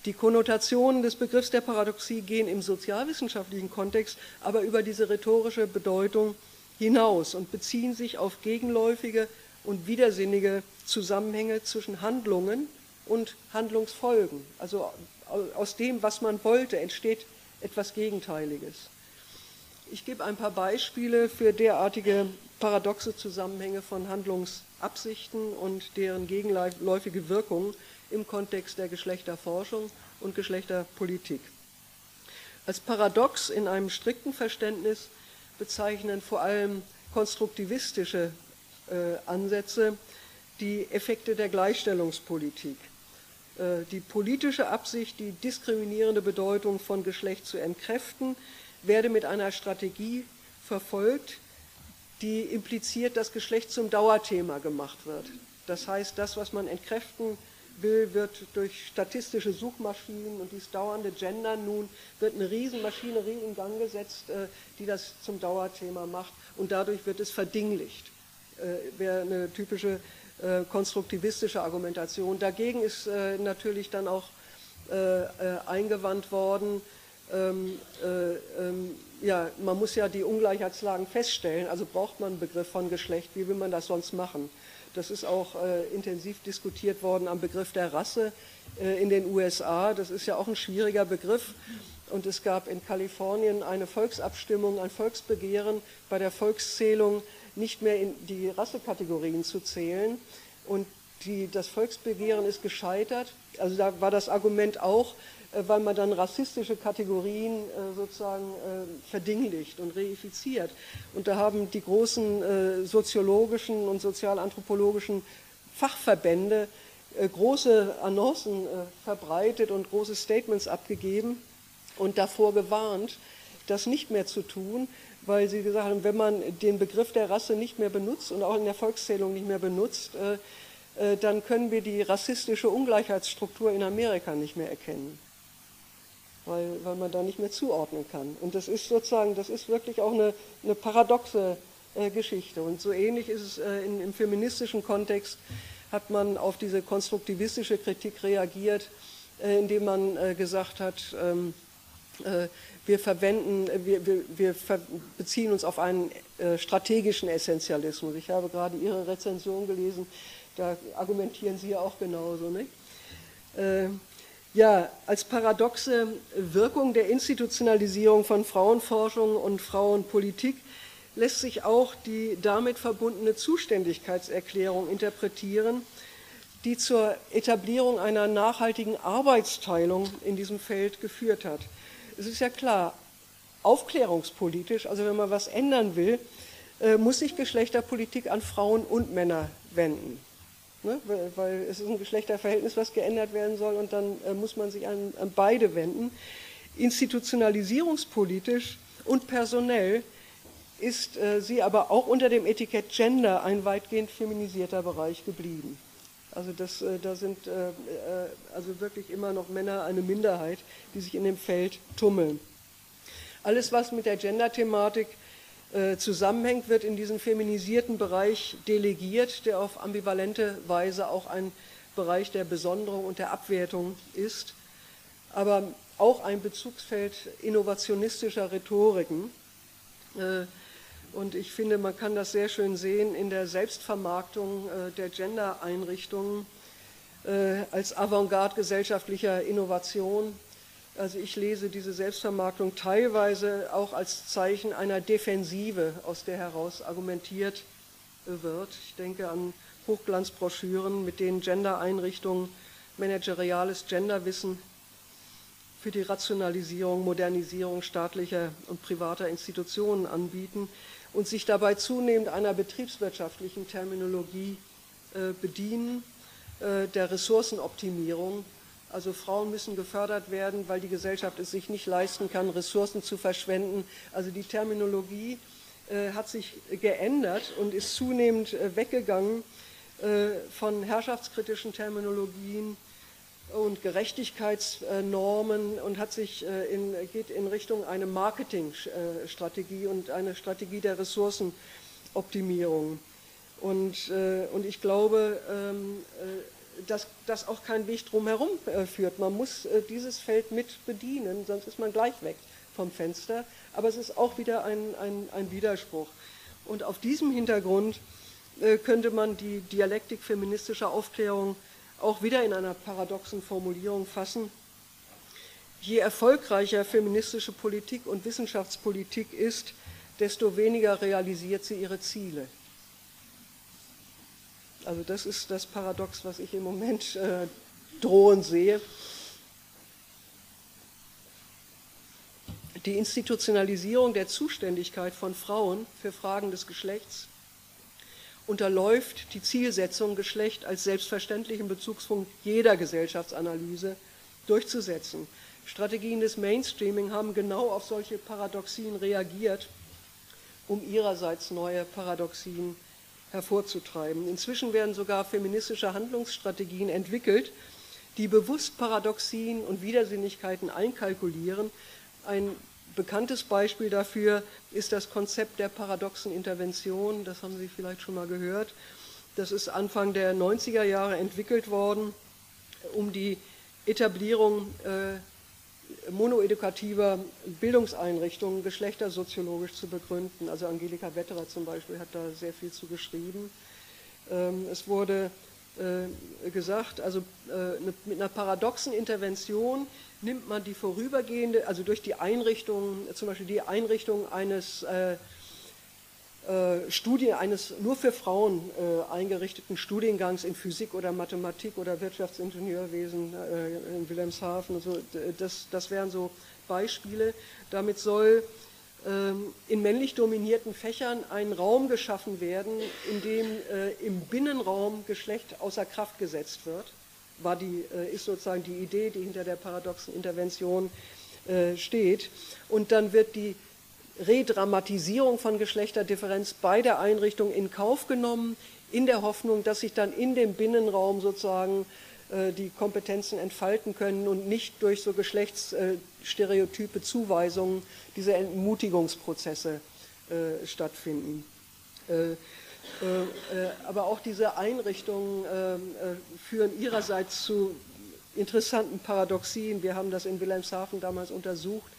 Die Konnotationen des Begriffs der Paradoxie gehen im sozialwissenschaftlichen Kontext aber über diese rhetorische Bedeutung hinaus und beziehen sich auf gegenläufige und widersinnige Zusammenhänge zwischen Handlungen und Handlungsfolgen. Also aus dem, was man wollte, entsteht etwas Gegenteiliges. Ich gebe ein paar Beispiele für derartige paradoxe Zusammenhänge von Handlungsabsichten und deren gegenläufige Wirkung im Kontext der Geschlechterforschung und Geschlechterpolitik. Als Paradox in einem strikten Verständnis bezeichnen vor allem konstruktivistische äh, Ansätze die Effekte der Gleichstellungspolitik. Äh, die politische Absicht, die diskriminierende Bedeutung von Geschlecht zu entkräften, werde mit einer Strategie verfolgt, die impliziert, dass Geschlecht zum Dauerthema gemacht wird. Das heißt, das, was man entkräften will, wird durch statistische Suchmaschinen und dieses dauernde Gendern nun, wird eine Riesenmaschinerie in Gang gesetzt, äh, die das zum Dauerthema macht und dadurch wird es verdinglicht. Äh, wäre eine typische äh, konstruktivistische Argumentation. Dagegen ist natürlich dann auch eingewandt worden, ähm, ähm, ja, man muss ja die Ungleichheitslagen feststellen, also braucht man einen Begriff von Geschlecht, wie will man das sonst machen? Das ist auch äh, intensiv diskutiert worden am Begriff der Rasse äh, in den USA. Das ist ja auch ein schwieriger Begriff. Und es gab in Kalifornien eine Volksabstimmung, ein Volksbegehren bei der Volkszählung nicht mehr in die Rassekategorien zu zählen. Und die, das Volksbegehren ist gescheitert. Also da war das Argument auch, weil man dann rassistische Kategorien äh, sozusagen äh, verdinglicht und reifiziert. Und da haben die großen soziologischen und sozialanthropologischen Fachverbände große Annoncen verbreitet und große Statements abgegeben und davor gewarnt, das nicht mehr zu tun, weil sie gesagt haben, wenn man den Begriff der Rasse nicht mehr benutzt und auch in der Volkszählung nicht mehr benutzt, äh, äh, dann können wir die rassistische Ungleichheitsstruktur in Amerika nicht mehr erkennen, weil, weil man da nicht mehr zuordnen kann. Und das ist sozusagen, das ist wirklich auch eine, eine paradoxe äh, Geschichte. Und so ähnlich ist es in, im feministischen Kontext, hat man auf diese konstruktivistische Kritik reagiert, indem man gesagt hat, ähm, wir verwenden, wir, wir, wir beziehen uns auf einen strategischen Essentialismus. Ich habe gerade Ihre Rezension gelesen, da argumentieren Sie ja auch genauso. Nicht? Ja, als paradoxe Wirkung der Institutionalisierung von Frauenforschung und Frauenpolitik lässt sich auch die damit verbundene Zuständigkeitserklärung interpretieren, die zur Etablierung einer nachhaltigen Arbeitsteilung in diesem Feld geführt hat. Es ist ja klar, aufklärungspolitisch, also wenn man was ändern will, äh, muss sich Geschlechterpolitik an Frauen und Männer wenden. Ne? Weil es ist ein Geschlechterverhältnis, was geändert werden soll und dann äh, muss man sich an, an beide wenden. Institutionalisierungspolitisch und personell ist äh, sie aber auch unter dem Etikett Gender ein weitgehend feminisierter Bereich geblieben. Also das, äh, da sind äh, äh, also wirklich immer noch Männer eine Minderheit, die sich in dem Feld tummeln. Alles, was mit der Gender-Thematik zusammenhängt, wird in diesen feminisierten Bereich delegiert, der auf ambivalente Weise auch ein Bereich der Besonderung und der Abwertung ist, aber auch ein Bezugsfeld innovationistischer Rhetoriken. Äh, und ich finde, man kann das sehr schön sehen in der Selbstvermarktung äh, der Gender-Einrichtungen als Avantgarde gesellschaftlicher Innovation also ich lese diese Selbstvermarktung teilweise auch als Zeichen einer Defensive, aus der heraus argumentiert wird. Ich denke an Hochglanzbroschüren, mit denen Gender-Einrichtungen manageriales Genderwissen für die Rationalisierung, Modernisierung staatlicher und privater Institutionen anbieten und sich dabei zunehmend einer betriebswirtschaftlichen Terminologie äh, bedienen, äh, der Ressourcenoptimierung also Frauen müssen gefördert werden, weil die Gesellschaft es sich nicht leisten kann, Ressourcen zu verschwenden. Also die Terminologie äh, hat sich geändert und ist zunehmend äh, weggegangen äh, von herrschaftskritischen Terminologien und Gerechtigkeitsnormen und hat sich äh, in, geht in Richtung eine Marketingstrategie und eine Strategie der Ressourcenoptimierung. Und, äh, und ich glaube, ähm, äh, dass, dass auch kein Weg drumherum äh, führt. Man muss äh, dieses Feld mit bedienen, sonst ist man gleich weg vom Fenster. Aber es ist auch wieder ein, ein, ein Widerspruch. Und auf diesem Hintergrund äh, könnte man die Dialektik feministischer Aufklärung auch wieder in einer paradoxen Formulierung fassen. Je erfolgreicher feministische Politik und Wissenschaftspolitik ist, desto weniger realisiert sie ihre Ziele. Also das ist das Paradox, was ich im Moment äh, drohen sehe. Die Institutionalisierung der Zuständigkeit von Frauen für Fragen des Geschlechts unterläuft die Zielsetzung, Geschlecht als selbstverständlichen Bezugspunkt jeder Gesellschaftsanalyse durchzusetzen. Strategien des Mainstreaming haben genau auf solche Paradoxien reagiert, um ihrerseits neue Paradoxien zu hervorzutreiben. Inzwischen werden sogar feministische Handlungsstrategien entwickelt, die bewusst Paradoxien und Widersinnigkeiten einkalkulieren. Ein bekanntes Beispiel dafür ist das Konzept der paradoxen Intervention. Das haben Sie vielleicht schon mal gehört. Das ist Anfang der 90er Jahre entwickelt worden, um die Etablierung äh, monoedukativer Bildungseinrichtungen geschlechtersoziologisch zu begründen. Also Angelika Wetterer zum Beispiel hat da sehr viel zu geschrieben. Ähm, es wurde äh, gesagt, also äh, mit einer paradoxen Intervention nimmt man die vorübergehende, also durch die Einrichtung, zum Beispiel die Einrichtung eines äh, Studie eines nur für Frauen äh, eingerichteten Studiengangs in Physik oder Mathematik oder Wirtschaftsingenieurwesen äh, in Wilhelmshaven. Also das, das wären so Beispiele. Damit soll ähm, in männlich dominierten Fächern ein Raum geschaffen werden, in dem äh, im Binnenraum Geschlecht außer Kraft gesetzt wird. War die, äh, ist sozusagen die Idee, die hinter der paradoxen Intervention äh, steht. Und dann wird die Redramatisierung von Geschlechterdifferenz bei der Einrichtung in Kauf genommen, in der Hoffnung, dass sich dann in dem Binnenraum sozusagen äh, die Kompetenzen entfalten können und nicht durch so geschlechtsstereotype Zuweisungen diese Entmutigungsprozesse äh, stattfinden. Äh, aber auch diese Einrichtungen führen ihrerseits zu interessanten Paradoxien. Wir haben das in Wilhelmshaven damals untersucht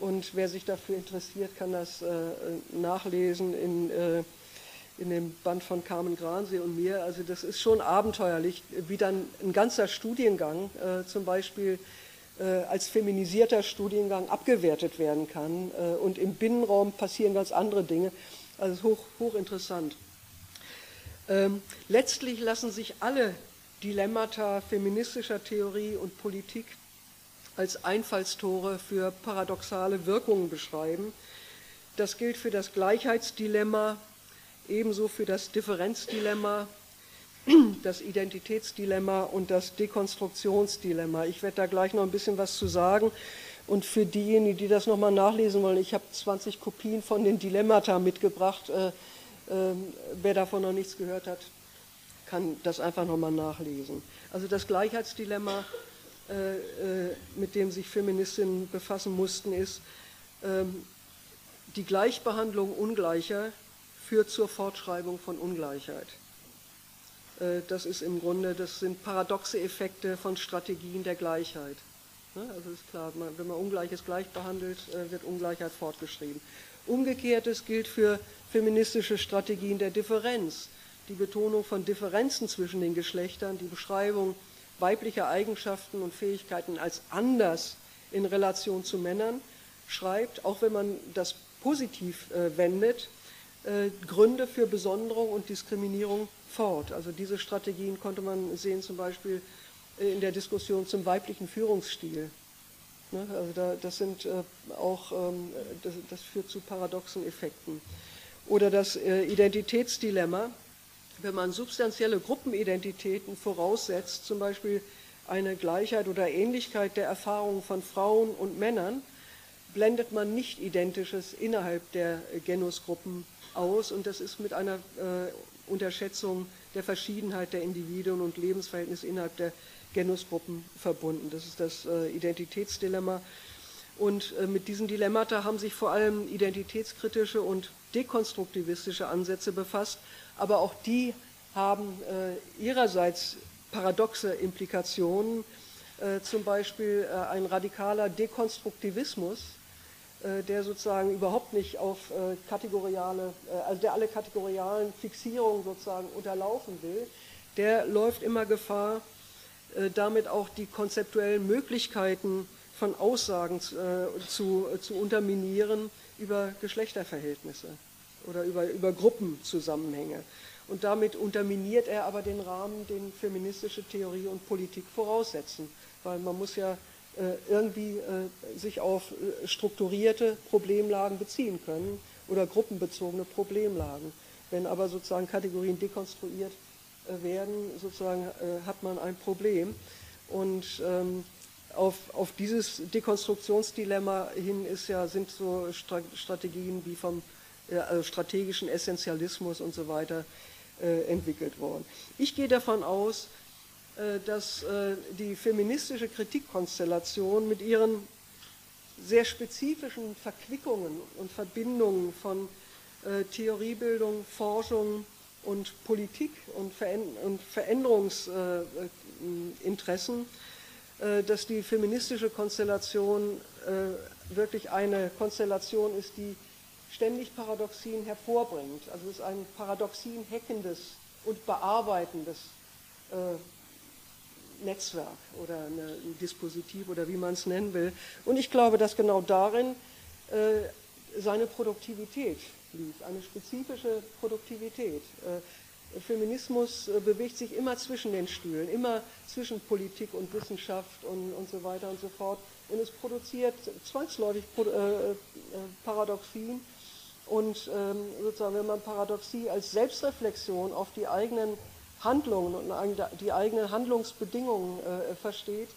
Und wer sich dafür interessiert, kann das äh, nachlesen in, äh, in dem Band von Carmen Gransee und mir. Also das ist schon abenteuerlich, wie dann ein ganzer Studiengang äh, zum Beispiel äh, als feminisierter Studiengang abgewertet werden kann. Äh, und im Binnenraum passieren ganz andere Dinge. Also hoch, hochinteressant. Ähm, letztlich lassen sich alle Dilemmata feministischer Theorie und Politik als Einfallstore für paradoxale Wirkungen beschreiben. Das gilt für das Gleichheitsdilemma, ebenso für das Differenzdilemma, das Identitätsdilemma und das Dekonstruktionsdilemma. Ich werde da gleich noch ein bisschen was zu sagen. Und für diejenigen, die das nochmal nachlesen wollen, ich habe 20 Kopien von den Dilemmata mitgebracht. Äh, äh, wer davon noch nichts gehört hat, kann das einfach nochmal nachlesen. Also das Gleichheitsdilemma mit dem sich Feministinnen befassen mussten, ist, ähm, die Gleichbehandlung Ungleicher führt zur Fortschreibung von Ungleichheit. Äh, das ist im Grunde, das sind paradoxe Effekte von Strategien der Gleichheit. Ne, also ist klar, wenn man Ungleiches gleich behandelt, wird Ungleichheit fortgeschrieben. Umgekehrtes gilt für feministische Strategien der Differenz. Die Betonung von Differenzen zwischen den Geschlechtern, die Beschreibung weibliche Eigenschaften und Fähigkeiten als anders in Relation zu Männern schreibt, auch wenn man das positiv äh, wendet, äh, Gründe für Besonderung und Diskriminierung fort. Also diese Strategien konnte man sehen zum Beispiel äh, in der Diskussion zum weiblichen Führungsstil. Ne? Also da, das sind äh, auch, ähm, das, das, führt zu paradoxen Effekten. Oder das äh, Identitätsdilemma, wenn man substanzielle Gruppenidentitäten voraussetzt, zum Beispiel eine Gleichheit oder Ähnlichkeit der Erfahrungen von Frauen und Männern, blendet man nicht Identisches innerhalb der Genusgruppen aus und das ist mit einer äh, Unterschätzung der Verschiedenheit der Individuen und Lebensverhältnisse innerhalb der Genusgruppen verbunden. Das ist das äh, Identitätsdilemma. Und äh, mit diesen Dilemmata haben sich vor allem identitätskritische und dekonstruktivistische Ansätze befasst, aber auch die haben äh, ihrerseits paradoxe Implikationen, äh, zum Beispiel äh, ein radikaler Dekonstruktivismus, äh, der sozusagen überhaupt nicht auf äh, kategoriale, äh, also der alle kategorialen Fixierungen sozusagen unterlaufen will, der läuft immer Gefahr, damit auch die konzeptuellen Möglichkeiten von Aussagen zu, zu unterminieren über Geschlechterverhältnisse oder über, über Gruppenzusammenhänge. Und damit unterminiert er aber den Rahmen, den feministische Theorie und Politik voraussetzen. Weil man muss ja äh, irgendwie äh, sich auf äh, strukturierte Problemlagen beziehen können oder gruppenbezogene Problemlagen. Wenn aber sozusagen Kategorien dekonstruiert äh, werden, sozusagen äh, hat man ein Problem. Und ähm, auf, auf, dieses Dekonstruktionsdilemma hin ist ja, sind so Strategien wie vom also strategischen Essentialismus und so weiter äh, entwickelt worden. Ich gehe davon aus, äh, dass äh, die feministische Kritikkonstellation mit ihren sehr spezifischen Verquickungen und Verbindungen von Theoriebildung, Forschung und Politik und Veränderungsinteressen, dass die feministische Konstellation wirklich eine Konstellation ist, die ständig Paradoxien hervorbringt. Also es ist ein Paradoxien heckendes und bearbeitendes äh, Netzwerk oder ein Dispositiv oder wie man es nennen will. Und ich glaube, dass genau darin äh, seine Produktivität liegt, eine spezifische Produktivität. Feminismus äh, bewegt sich immer zwischen den Stühlen, immer zwischen Politik und Wissenschaft und, und so weiter und so fort. Und es produziert zwangsläufig äh, äh, Paradoxien, und ähm, sozusagen, wenn man Paradoxie als Selbstreflexion auf die eigenen Handlungen und die eigenen Handlungsbedingungen versteht,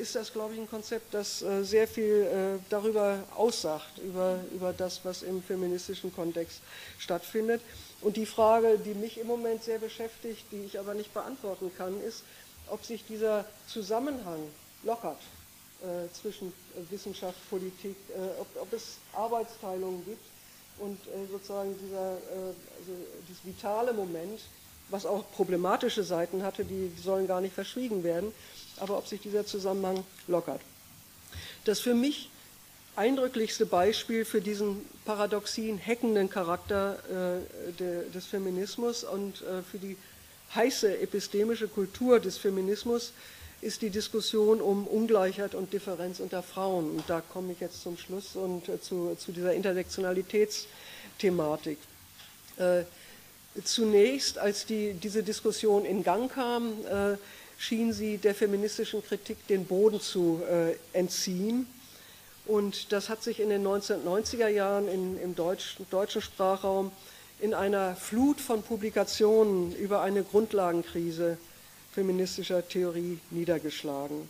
ist das, glaube ich, ein Konzept, das äh, sehr viel äh, darüber aussagt, über, über das, was im feministischen Kontext stattfindet. Und die Frage, die mich im Moment sehr beschäftigt, die ich aber nicht beantworten kann, ist, ob sich dieser Zusammenhang lockert äh, zwischen Wissenschaft, Politik, äh, ob, ob es Arbeitsteilungen gibt und äh, sozusagen dieser, äh, also dieses vitale Moment, was auch problematische Seiten hatte, die sollen gar nicht verschwiegen werden, aber ob sich dieser Zusammenhang lockert. Das für mich eindrücklichste Beispiel für diesen paradoxien, heckenden Charakter äh, de, des Feminismus und äh, für die heiße epistemische Kultur des Feminismus ist die Diskussion um Ungleichheit und Differenz unter Frauen. Und da komme ich jetzt zum Schluss und äh, zu, zu, dieser Intersektionalitätsthematik. Äh, zunächst, als die, diese Diskussion in Gang kam, äh, schien sie der feministischen Kritik den Boden zu äh, entziehen. Und das hat sich in den 1990er Jahren in, im Deutsch, deutschen Sprachraum in einer Flut von Publikationen über eine Grundlagenkrise feministischer Theorie niedergeschlagen.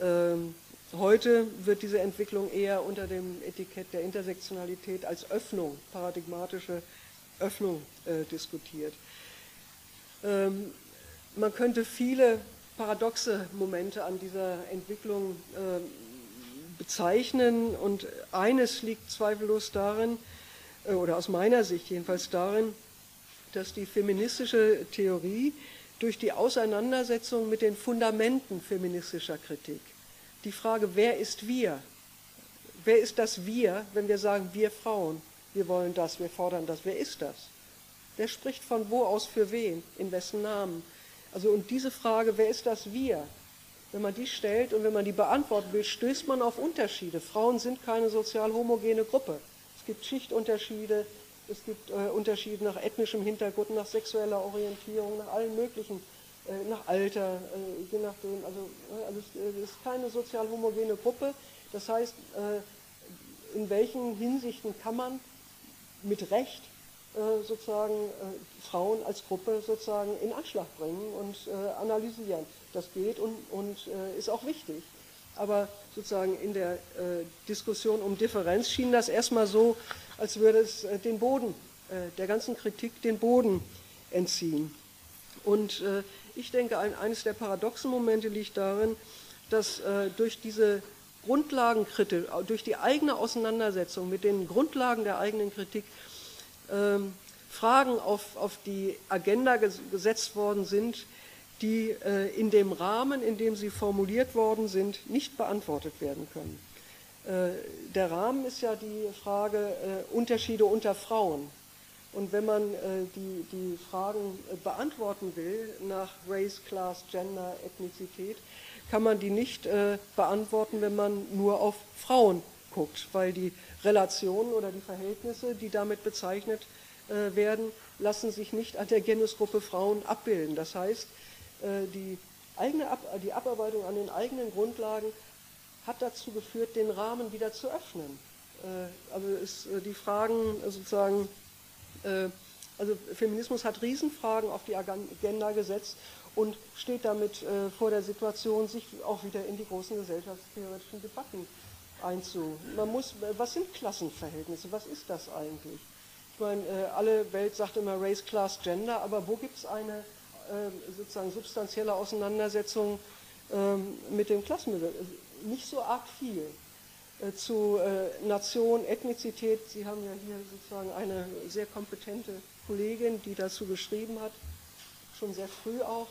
Ähm, heute wird diese Entwicklung eher unter dem Etikett der Intersektionalität als Öffnung, paradigmatische Öffnung äh, diskutiert. Ähm, man könnte viele paradoxe Momente an dieser Entwicklung äh, bezeichnen und eines liegt zweifellos darin, äh, oder aus meiner Sicht jedenfalls darin, dass die feministische Theorie durch die Auseinandersetzung mit den Fundamenten feministischer Kritik, die Frage, wer ist wir? Wer ist das wir, wenn wir sagen, wir Frauen, wir wollen das, wir fordern das, wer ist das? Wer spricht von wo aus für wen, in wessen Namen? Also und diese Frage, wer ist das wir? Wenn man die stellt und wenn man die beantworten will, stößt man auf Unterschiede. Frauen sind keine sozial homogene Gruppe. Es gibt Schichtunterschiede, es gibt äh, Unterschiede nach ethnischem Hintergrund, nach sexueller Orientierung, nach allen möglichen, äh, nach Alter, äh, je nachdem. Also, äh, also es, äh, es, ist keine sozial homogene Gruppe. Das heißt, äh, in welchen Hinsichten kann man mit Recht sozusagen Frauen als Gruppe sozusagen in Anschlag bringen und analysieren. Das geht und, und ist auch wichtig aber sozusagen in der äh, Diskussion um Differenz schien das erstmal so, als würde es äh, den Boden, äh, der ganzen Kritik den Boden entziehen. Und äh, ich denke, ein, eines der paradoxen Momente liegt darin, dass äh, durch diese Grundlagenkritik, durch die eigene Auseinandersetzung mit den Grundlagen der eigenen Kritik ähm, Fragen auf, auf die Agenda gesetzt worden sind, die äh, in dem Rahmen, in dem sie formuliert worden sind, nicht beantwortet werden können. Äh, der Rahmen ist ja die Frage äh, Unterschiede unter Frauen. Und wenn man die, die Fragen beantworten will nach Race, Class, Gender, Ethnizität, kann man die nicht beantworten, wenn man nur auf Frauen guckt, weil die Relationen oder die Verhältnisse, die damit bezeichnet werden, lassen sich nicht an der Genusgruppe Frauen abbilden. Das heißt, äh, die, eigene Ab die Abarbeitung an den eigenen Grundlagen hat dazu geführt, den Rahmen wieder zu öffnen. Äh, also ist äh, die Fragen sozusagen, also Feminismus hat Riesenfragen auf die Agenda gesetzt und steht damit vor der Situation, sich auch wieder in die großen gesellschaftstheoretischen Debatten einzu. Man muss, was sind Klassenverhältnisse? Was ist das eigentlich? Ich meine, alle Welt sagt immer Race, Class, Gender, aber wo gibt es eine ähm, sozusagen substanzielle Auseinandersetzung ähm, mit dem Klassenmodell. Nicht so arg viel. Äh, zu äh, Nation, Ethnizität, Sie haben ja hier sozusagen eine sehr kompetente Kollegin, die dazu geschrieben hat, schon sehr früh auch.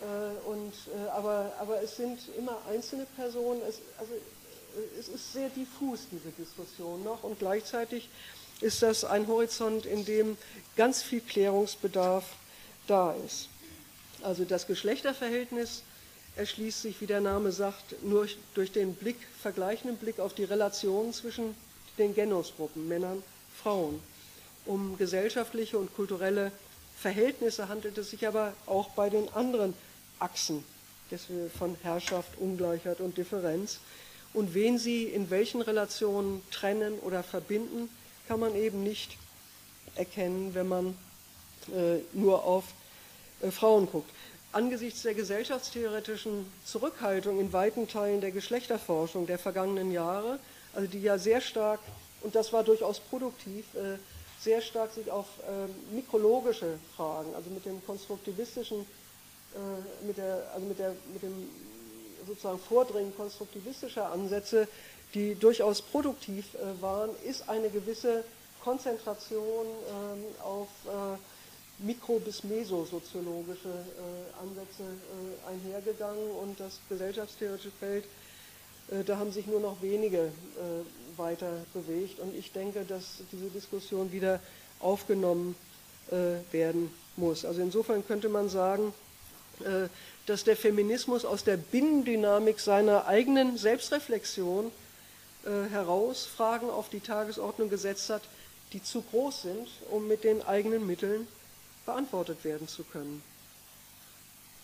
Äh, und, aber, aber es sind immer einzelne Personen, es, also, es ist sehr diffus, diese Diskussion noch, und gleichzeitig ist das ein Horizont, in dem ganz viel Klärungsbedarf da ist. Also das Geschlechterverhältnis erschließt sich, wie der Name sagt, nur durch den Blick, vergleichenden Blick auf die Relationen zwischen den Genusgruppen, Männern, Frauen. Um gesellschaftliche und kulturelle Verhältnisse handelt es sich aber auch bei den anderen Achsen von Herrschaft, Ungleichheit und Differenz. Und wen sie in welchen Relationen trennen oder verbinden, kann man eben nicht erkennen, wenn man äh, nur auf äh, Frauen guckt. Angesichts der gesellschaftstheoretischen Zurückhaltung in weiten Teilen der Geschlechterforschung der vergangenen Jahre, also die ja sehr stark, und das war durchaus produktiv, äh, sehr stark sich auf äh, mikrologische Fragen, also mit dem konstruktivistischen, mit, der, also mit, der, mit dem sozusagen Vordringen konstruktivistischer Ansätze, die durchaus produktiv waren, ist eine gewisse Konzentration ähm, auf mikro- bis mesosoziologische äh, Ansätze äh, einhergegangen und das gesellschaftstheoretische Feld Da haben sich nur noch wenige weiter bewegt und ich denke, dass diese Diskussion wieder aufgenommen werden muss. Also insofern könnte man sagen, dass der Feminismus aus der Binnendynamik seiner eigenen Selbstreflexion heraus Fragen auf die Tagesordnung gesetzt hat, die zu groß sind, um mit den eigenen Mitteln beantwortet werden zu können.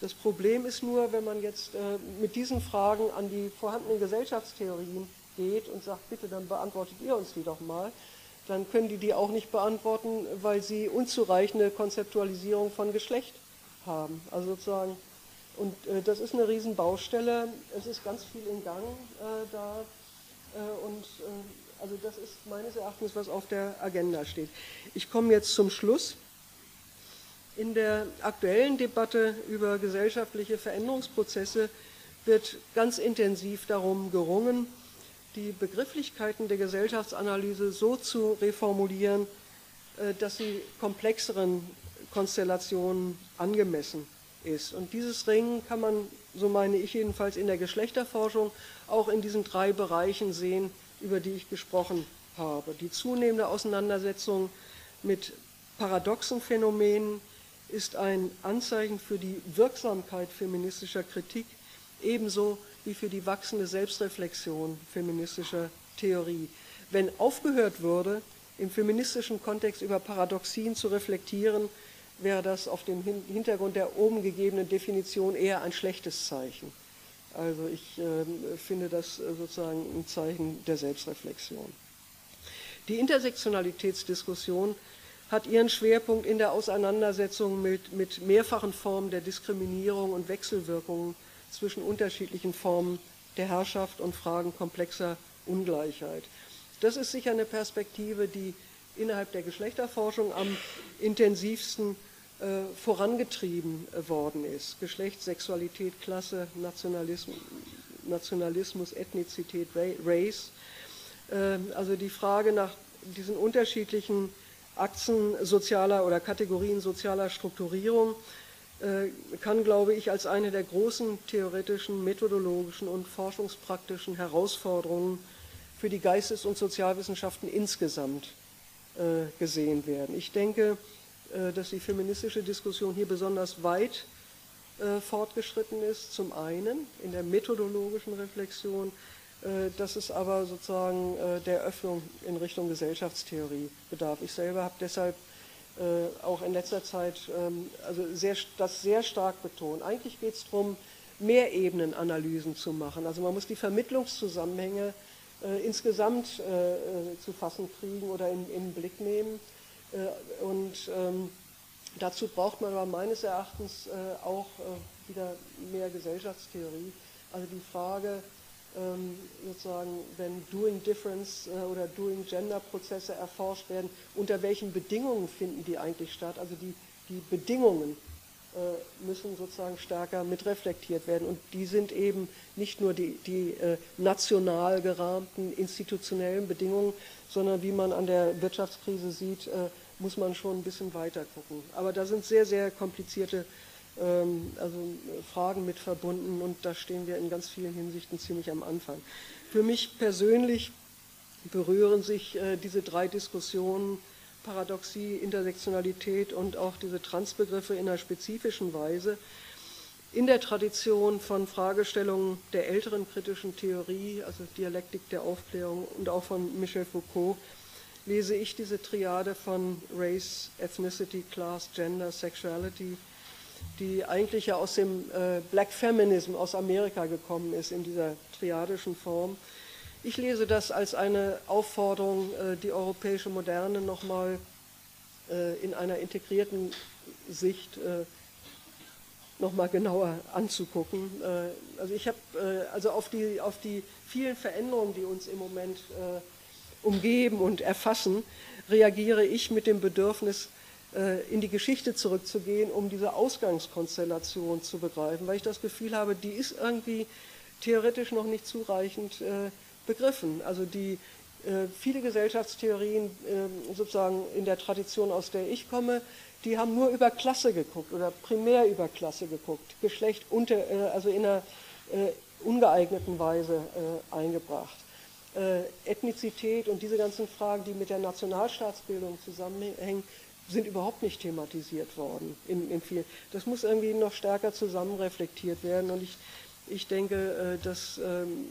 Das Problem ist nur, wenn man jetzt äh, mit diesen Fragen an die vorhandenen Gesellschaftstheorien geht und sagt, bitte, dann beantwortet ihr uns die doch mal, dann können die die auch nicht beantworten, weil sie unzureichende Konzeptualisierung von Geschlecht haben. Also sozusagen, und äh, das ist eine Riesenbaustelle, es ist ganz viel in Gang äh, da äh, und äh, also das ist meines Erachtens, was auf der Agenda steht. Ich komme jetzt zum Schluss. In der aktuellen Debatte über gesellschaftliche Veränderungsprozesse wird ganz intensiv darum gerungen, die Begrifflichkeiten der Gesellschaftsanalyse so zu reformulieren, äh, dass sie komplexeren Konstellationen angemessen ist. Und dieses Ringen kann man, so meine ich jedenfalls, in der Geschlechterforschung auch in diesen drei Bereichen sehen, über die ich gesprochen habe. Die zunehmende Auseinandersetzung mit paradoxen Phänomenen, ist ein Anzeichen für die Wirksamkeit feministischer Kritik, ebenso wie für die wachsende Selbstreflexion feministischer Theorie. Wenn aufgehört würde, im feministischen Kontext über Paradoxien zu reflektieren, wäre das auf dem Hintergrund der oben gegebenen Definition eher ein schlechtes Zeichen. Also ich äh, finde das äh, sozusagen ein Zeichen der Selbstreflexion. Die Intersektionalitätsdiskussion hat ihren Schwerpunkt in der Auseinandersetzung mit, mit mehrfachen Formen der Diskriminierung und Wechselwirkungen zwischen unterschiedlichen Formen der Herrschaft und Fragen komplexer Ungleichheit. Das ist sicher eine Perspektive, die innerhalb der Geschlechterforschung am intensivsten vorangetrieben äh, worden ist. Geschlecht, Sexualität, Klasse, Nationalismus, Nationalismus Ethnizität, Race. Äh, also die Frage nach diesen unterschiedlichen Achsen sozialer oder Kategorien sozialer Strukturierung äh, kann, glaube ich, als eine der großen theoretischen, methodologischen und forschungspraktischen Herausforderungen für die Geistes- und Sozialwissenschaften insgesamt äh, gesehen werden. Ich denke, äh, dass die feministische Diskussion hier besonders weit fortgeschritten ist, zum einen in der methodologischen Reflexion, äh, dass es aber sozusagen äh, der Öffnung in Richtung Gesellschaftstheorie bedarf. Ich selber habe deshalb äh, auch in letzter Zeit ähm, also sehr, das sehr stark betont. Eigentlich geht es darum, Mehrebenenanalysen zu machen. Also man muss die Vermittlungszusammenhänge insgesamt zu fassen kriegen oder in, in den Blick nehmen. Und ähm, dazu braucht man aber meines Erachtens auch wieder mehr Gesellschaftstheorie. Also die Frage, ähm, sozusagen, wenn Doing Difference äh, oder Doing Gender Prozesse erforscht werden, unter welchen Bedingungen finden die eigentlich statt? Also die, die Bedingungen äh, müssen sozusagen stärker mitreflektiert werden. Und die sind eben nicht nur die, die äh, national gerahmten institutionellen Bedingungen, sondern wie man an der Wirtschaftskrise sieht, muss man schon ein bisschen weiter gucken. Aber da sind sehr, sehr komplizierte ähm, also Fragen mit verbunden und da stehen wir in ganz vielen Hinsichten ziemlich am Anfang. Für mich persönlich berühren sich äh, diese drei Diskussionen, Paradoxie, Intersektionalität und auch diese Transbegriffe in einer spezifischen Weise in der Tradition von Fragestellungen der älteren kritischen Theorie, also Dialektik der Aufklärung und auch von Michel Foucault, lese ich diese Triade von Race, Ethnicity, Class, Gender, Sexuality die eigentlich ja aus dem äh, Black Feminism aus Amerika gekommen ist, in dieser triadischen Form. Ich lese das als eine Aufforderung, äh, die europäische Moderne nochmal äh, in einer integrierten Sicht äh, nochmal genauer anzugucken. Also ich habe also auf die, auf die vielen Veränderungen, die uns im Moment umgeben und erfassen, reagiere ich mit dem Bedürfnis, in die Geschichte zurückzugehen, um diese Ausgangskonstellation zu begreifen, weil ich das Gefühl habe, die ist irgendwie theoretisch noch nicht zureichend äh, begriffen. Also die äh, viele Gesellschaftstheorien sozusagen in der Tradition, aus der ich komme, die haben nur über Klasse geguckt oder primär über Klasse geguckt, Geschlecht unter, also in einer ungeeigneten Weise eingebracht. Ethnizität und diese ganzen Fragen, die mit der Nationalstaatsbildung zusammenhängen, sind überhaupt nicht thematisiert worden. In vielen. Das muss irgendwie noch stärker zusammenreflektiert werden. Und ich, ich denke, dass, ähm,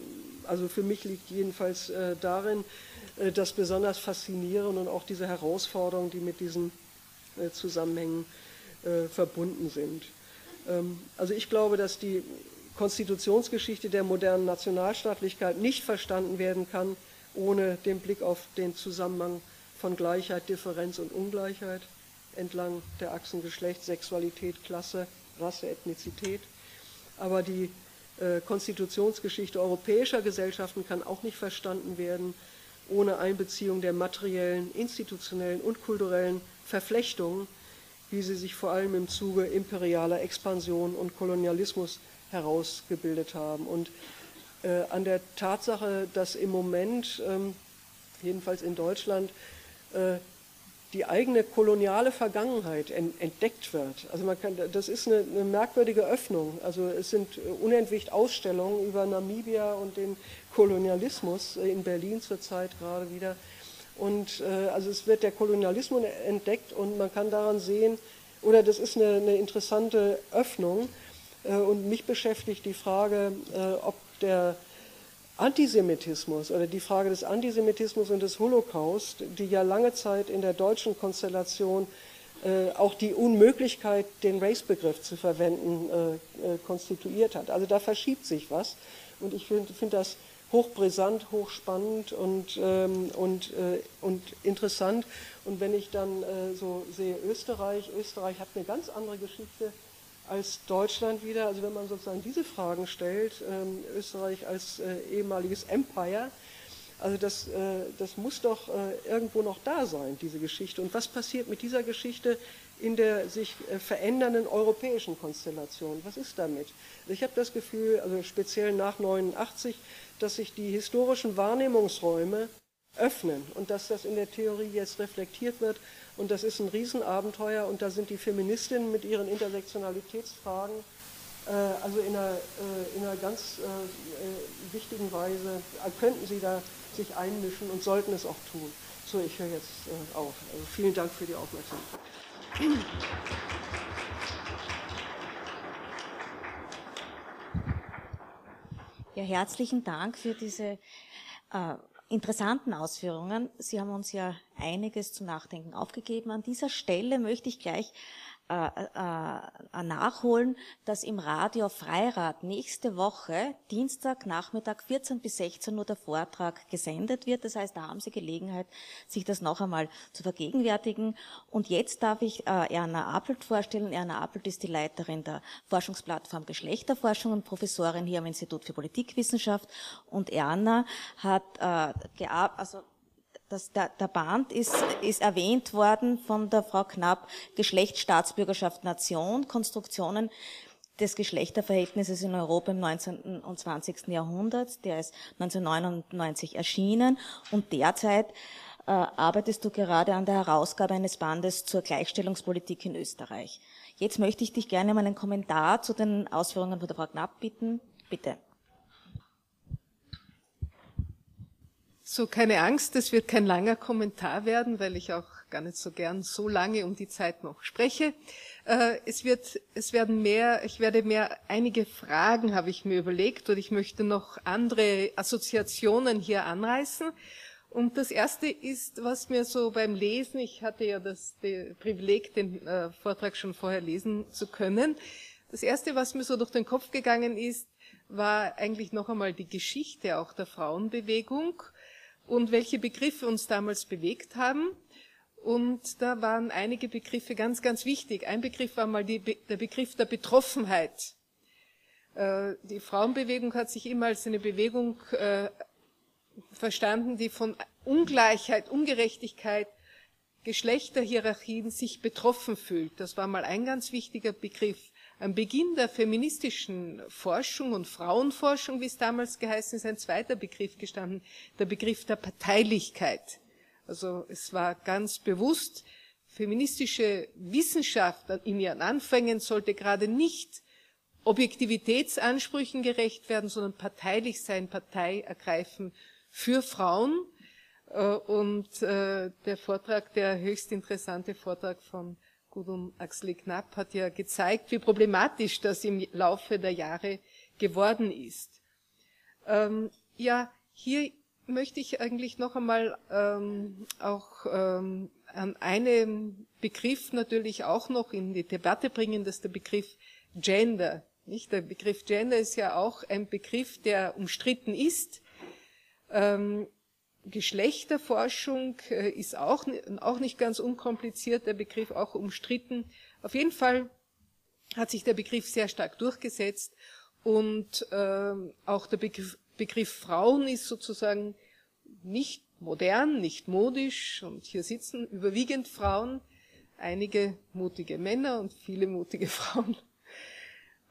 also für mich liegt jedenfalls darin, das besonders faszinierend und auch diese Herausforderungen, die mit diesen Zusammenhängen verbunden sind. Ähm, also ich glaube, dass die Konstitutionsgeschichte der modernen Nationalstaatlichkeit nicht verstanden werden kann, ohne den Blick auf den Zusammenhang von Gleichheit, Differenz und Ungleichheit entlang der Achsen Geschlecht, Sexualität, Klasse, Rasse, Ethnizität. Aber die äh, Konstitutionsgeschichte europäischer Gesellschaften kann auch nicht verstanden werden ohne Einbeziehung der materiellen, institutionellen und kulturellen Verflechtungen wie sie sich vor allem im Zuge imperialer Expansion und Kolonialismus herausgebildet haben. Und äh, an der Tatsache, dass im Moment, ähm, jedenfalls in Deutschland, äh, die eigene koloniale Vergangenheit entdeckt wird. Also man kann, das ist eine, eine, merkwürdige Öffnung. Also es sind unentwegt Ausstellungen über Namibia und den Kolonialismus in Berlin zurzeit gerade wieder und äh, also es wird der Kolonialismus entdeckt und man kann daran sehen, oder das ist eine, eine interessante Öffnung. Äh, und mich beschäftigt die Frage, äh, ob der Antisemitismus oder die Frage des Antisemitismus und des Holocaust, die ja lange Zeit in der deutschen Konstellation äh, auch die Unmöglichkeit, den Race-Begriff zu verwenden, äh, äh, konstituiert hat. Also da verschiebt sich was. Und ich finde find das hochbrisant, hochspannend und, ähm, und, äh, und interessant. Und wenn ich dann äh, so sehe Österreich, Österreich hat eine ganz andere Geschichte als Deutschland wieder. Also wenn man sozusagen diese Fragen stellt, ähm, Österreich als äh, ehemaliges Empire, also das, äh, das muss doch äh, irgendwo noch da sein, diese Geschichte. Und was passiert mit dieser Geschichte in der sich äh, verändernden europäischen Konstellation? Was ist damit? Also ich habe das Gefühl, also speziell nach 89, dass sich die historischen Wahrnehmungsräume öffnen und dass das in der Theorie jetzt reflektiert wird. Und das ist ein Riesenabenteuer und da sind die Feministinnen mit ihren Intersektionalitätsfragen äh, also in einer, äh, in einer ganz äh, äh wichtigen Weise, äh, könnten sie da sich einmischen und sollten es auch tun. So, ich höre jetzt äh, auf. Also vielen Dank für die Aufmerksamkeit. Ja, herzlichen Dank für diese äh, interessanten Ausführungen. Sie haben uns ja einiges zum Nachdenken aufgegeben. An dieser Stelle möchte ich gleich äh, äh, nachholen, dass im Radio Freirad nächste Woche, Dienstag Nachmittag 14 bis 16 Uhr der Vortrag gesendet wird. Das heißt, da haben Sie Gelegenheit, sich das noch einmal zu vergegenwärtigen. Und jetzt darf ich äh, Erna Appelt vorstellen. Erna Appelt ist die Leiterin der Forschungsplattform Geschlechterforschung und Professorin hier am Institut für Politikwissenschaft. Und Erna hat äh, also das, der, der Band ist, ist erwähnt worden von der Frau Knapp, Geschlecht, Staatsbürgerschaft, Nation, Konstruktionen des Geschlechterverhältnisses in Europa im 19. und 20. Jahrhundert. Der ist 1999 erschienen und derzeit äh, arbeitest du gerade an der Herausgabe eines Bandes zur Gleichstellungspolitik in Österreich. Jetzt möchte ich dich gerne um einen Kommentar zu den Ausführungen von der Frau Knapp bitten. Bitte. So, keine Angst, es wird kein langer Kommentar werden, weil ich auch gar nicht so gern so lange um die Zeit noch spreche. Äh, es wird, es werden mehr, ich werde mehr, einige Fragen habe ich mir überlegt und ich möchte noch andere Assoziationen hier anreißen. Und das erste ist, was mir so beim Lesen, ich hatte ja das Privileg, den äh, Vortrag schon vorher lesen zu können. Das erste, was mir so durch den Kopf gegangen ist, war eigentlich noch einmal die Geschichte auch der Frauenbewegung und welche Begriffe uns damals bewegt haben. Und da waren einige Begriffe ganz, ganz wichtig. Ein Begriff war mal die, der Begriff der Betroffenheit. Äh, die Frauenbewegung hat sich immer als eine Bewegung äh, verstanden, die von Ungleichheit, Ungerechtigkeit, Geschlechterhierarchien sich betroffen fühlt. Das war mal ein ganz wichtiger Begriff. Am Beginn der feministischen Forschung und Frauenforschung, wie es damals geheißen ist, ein zweiter Begriff gestanden, der Begriff der Parteilichkeit. Also es war ganz bewusst, feministische Wissenschaft in ihren Anfängen sollte gerade nicht Objektivitätsansprüchen gerecht werden, sondern parteilich sein, Partei ergreifen für Frauen. Äh, und äh, der Vortrag, der höchst interessante Vortrag von Gudrun Axel Knapp hat ja gezeigt, wie problematisch das im Laufe der Jahre geworden ist. Ähm, ja, hier möchte ich eigentlich noch einmal ähm, auch ähm, an einen Begriff natürlich auch noch in die Debatte bringen, dass der Begriff Gender. Nicht? Der Begriff Gender ist ja auch ein Begriff, der umstritten ist. Ähm, Geschlechterforschung äh, ist auch, auch nicht ganz unkompliziert, der Begriff auch umstritten. Auf jeden Fall hat sich der Begriff sehr stark durchgesetzt und äh, auch der Begriff, Begriff Frauen ist sozusagen nicht modern, nicht modisch und hier sitzen überwiegend Frauen, einige mutige Männer und viele mutige Frauen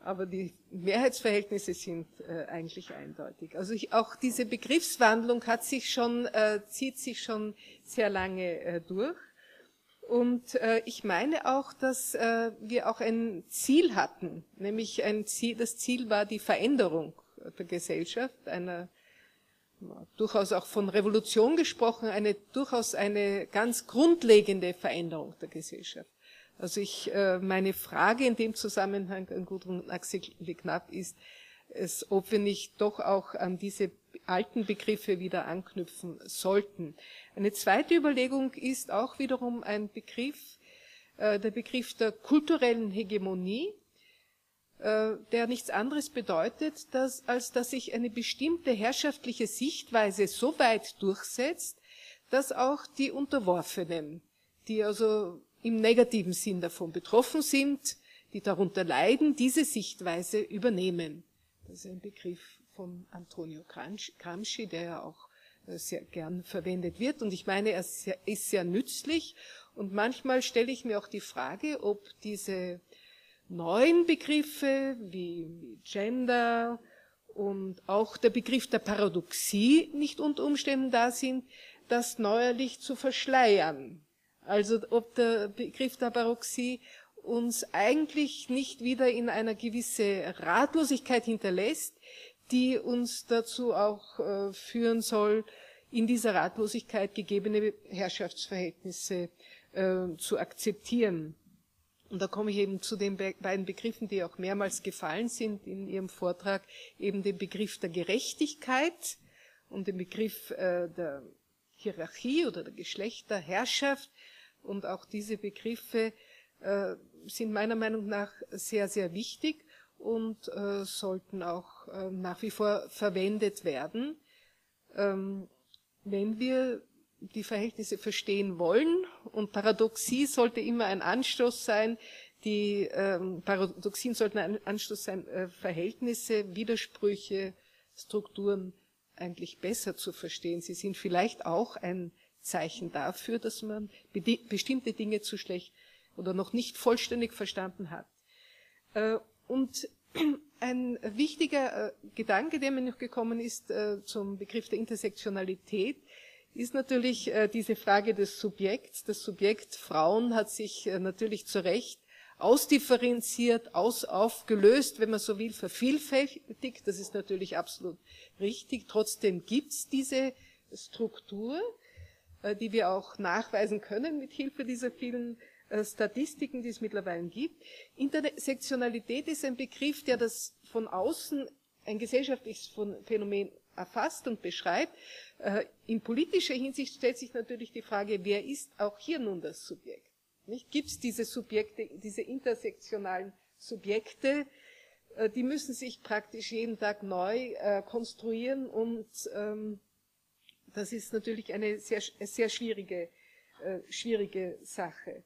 aber die Mehrheitsverhältnisse sind äh, eigentlich eindeutig. Also ich, auch diese Begriffswandlung hat sich schon, äh, zieht sich schon sehr lange äh, durch. Und äh, ich meine auch, dass äh, wir auch ein Ziel hatten, nämlich ein Ziel, das Ziel war die Veränderung der Gesellschaft, einer durchaus auch von Revolution gesprochen, eine durchaus eine ganz grundlegende Veränderung der Gesellschaft. Also ich, äh, meine Frage in dem Zusammenhang an Gudrun Axel Knapp ist, es, ob wir nicht doch auch an diese alten Begriffe wieder anknüpfen sollten. Eine zweite Überlegung ist auch wiederum ein Begriff, äh, der Begriff der kulturellen Hegemonie, äh, der nichts anderes bedeutet, dass, als dass sich eine bestimmte herrschaftliche Sichtweise so weit durchsetzt, dass auch die Unterworfenen, die also im negativen Sinn davon betroffen sind, die darunter leiden, diese Sichtweise übernehmen. Das ist ein Begriff von Antonio Gramsci, der ja auch äh, sehr gern verwendet wird. Und ich meine, er ist sehr nützlich. Und manchmal stelle ich mir auch die Frage, ob diese neuen Begriffe wie Gender und auch der Begriff der Paradoxie nicht unter Umständen da sind, das neuerlich zu verschleiern. Also ob der Begriff der Baroxie uns eigentlich nicht wieder in einer gewisse Ratlosigkeit hinterlässt, die uns dazu auch äh, führen soll, in dieser Ratlosigkeit gegebene Herrschaftsverhältnisse äh, zu akzeptieren. Und da komme ich eben zu den be beiden Begriffen, die auch mehrmals gefallen sind in Ihrem Vortrag, eben den Begriff der Gerechtigkeit und den Begriff äh, der Hierarchie oder der Geschlechterherrschaft, und auch diese Begriffe äh, sind meiner Meinung nach sehr, sehr wichtig und äh, sollten auch äh, nach wie vor verwendet werden. Ähm, wenn wir die Verhältnisse verstehen wollen, und Paradoxie sollte immer ein Anstoß sein, die ähm, Paradoxien sollten ein Anstoß sein, Verhältnisse, Widersprüche, Strukturen eigentlich besser zu verstehen. Sie sind vielleicht auch ein Zeichen dafür, dass man bestimmte Dinge zu schlecht oder noch nicht vollständig verstanden hat. Äh, und ein wichtiger äh, Gedanke, der mir noch gekommen ist äh, zum Begriff der Intersektionalität, ist natürlich diese Frage des Subjekts. Das Subjekt Frauen hat sich natürlich zu Recht ausdifferenziert, aus, aufgelöst, wenn man so will, vervielfältigt. Das ist natürlich absolut richtig. Trotzdem gibt es diese Struktur. Äh, die wir auch nachweisen können mit Hilfe dieser vielen äh, Statistiken, die es mittlerweile gibt. Intersektionalität ist ein Begriff, der das von außen ein gesellschaftliches Phänomen erfasst und beschreibt. Äh, in politischer Hinsicht stellt sich natürlich die Frage, wer ist auch hier nun das Subjekt? Gibt es diese Subjekte, diese intersektionalen Subjekte, die müssen sich praktisch jeden Tag neu konstruieren und ähm, das ist natürlich eine sehr, sehr schwierige, äh, schwierige Sache.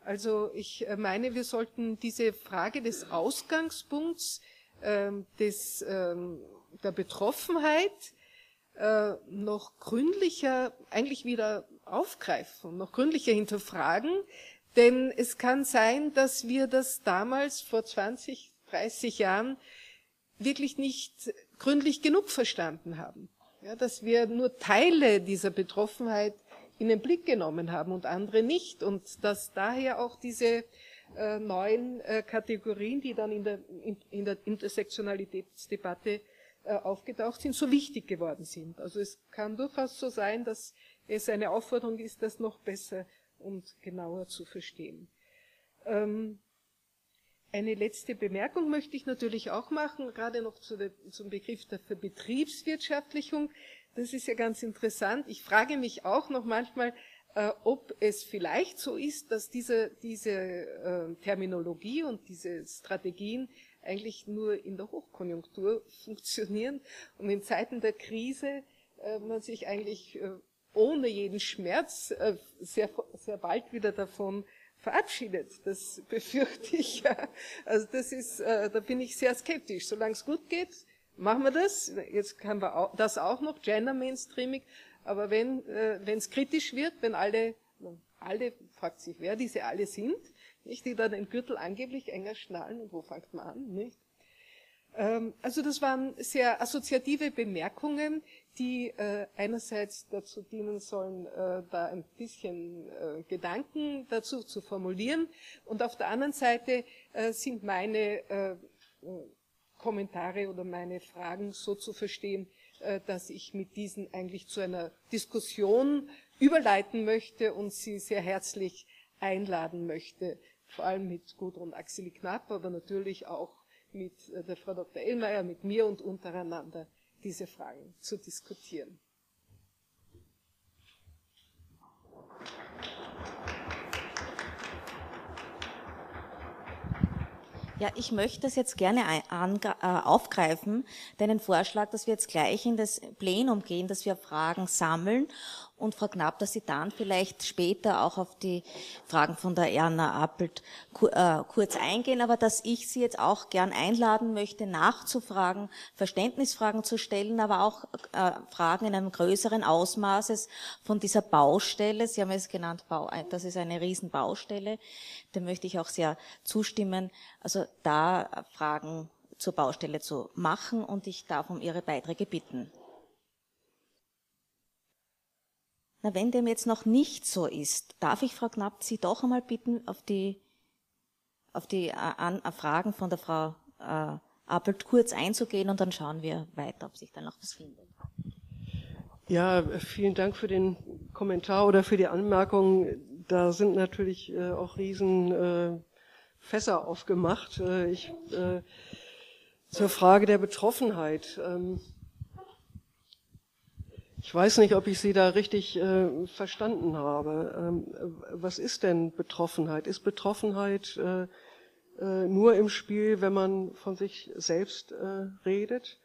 Also ich äh, meine, wir sollten diese Frage des Ausgangspunkts, äh, des, ähm, der Betroffenheit äh, noch gründlicher eigentlich wieder aufgreifen, noch gründlicher hinterfragen, denn es kann sein, dass wir das damals vor 20, 30 Jahren wirklich nicht gründlich genug verstanden haben ja, dass wir nur Teile dieser Betroffenheit in den Blick genommen haben und andere nicht und dass daher auch diese äh, neuen äh, Kategorien, die dann in der, in, in der Intersektionalitätsdebatte äh, aufgetaucht sind, so wichtig geworden sind. Also es kann durchaus so sein, dass es eine Aufforderung ist, das noch besser und genauer zu verstehen. Ähm, eine letzte Bemerkung möchte ich natürlich auch machen, gerade noch zu der, zum Begriff der Betriebswirtschaftlichung. Das ist ja ganz interessant. Ich frage mich auch noch manchmal, äh, ob es vielleicht so ist, dass diese, diese äh, Terminologie und diese Strategien eigentlich nur in der Hochkonjunktur funktionieren und in Zeiten der Krise äh, man sich eigentlich äh, ohne jeden Schmerz äh, sehr, sehr bald wieder davon verabschiedet. Das befürchte ich. Ja. Also das ist, äh, da bin ich sehr skeptisch. Solange es gut geht, machen wir das. Jetzt haben wir auch, das auch noch, Gender Mainstreaming. Aber wenn äh, es kritisch wird, wenn alle, alle, fragt sich, wer diese alle sind, nicht, die da den Gürtel angeblich enger schnallen und wo fängt man an, nicht? Ähm, also das waren sehr assoziative Bemerkungen, die äh, einerseits dazu dienen sollen, äh, da ein bisschen äh, Gedanken dazu zu formulieren und auf der anderen Seite sind meine Kommentare oder meine Fragen so zu verstehen, dass ich mit diesen eigentlich zu einer Diskussion überleiten möchte und Sie sehr herzlich einladen möchte, vor allem mit Gudrun Axeli Knapp, aber natürlich auch mit der Frau Dr. Ellmeier, mit mir und untereinander diese Fragen zu diskutieren. Ja, ich möchte das jetzt gerne äh, aufgreifen, deinen Vorschlag, dass wir jetzt gleich in das Plenum gehen, dass wir Fragen sammeln und Frau Knapp, dass Sie dann vielleicht später auch auf die Fragen von der Erna Appelt äh, kurz eingehen, aber dass ich Sie jetzt auch gern einladen möchte, nachzufragen, Verständnisfragen zu stellen, aber auch äh, Fragen in einem größeren Ausmaßes von dieser Baustelle. Sie haben es genannt, das ist eine Riesenbaustelle. Da möchte ich auch sehr zustimmen. Also da Fragen zur Baustelle zu machen und ich darf um Ihre Beiträge bitten. Na, wenn dem jetzt noch nicht so ist, darf ich Frau Knapp Sie doch einmal bitten, auf die, auf die äh, an, äh, Fragen von der Frau äh, Appelt kurz einzugehen und dann schauen wir weiter, ob sich da noch was findet. Ja, vielen Dank für den Kommentar oder für die Anmerkung. Da sind natürlich äh, auch riesen äh, Fässer aufgemacht. Äh, ich, äh, zur Frage der Betroffenheit. Ähm, ich weiß nicht, ob ich Sie da richtig äh, verstanden habe. Ähm, was ist denn Betroffenheit? Ist Betroffenheit äh, äh, nur im Spiel, wenn man von sich selbst äh, redet?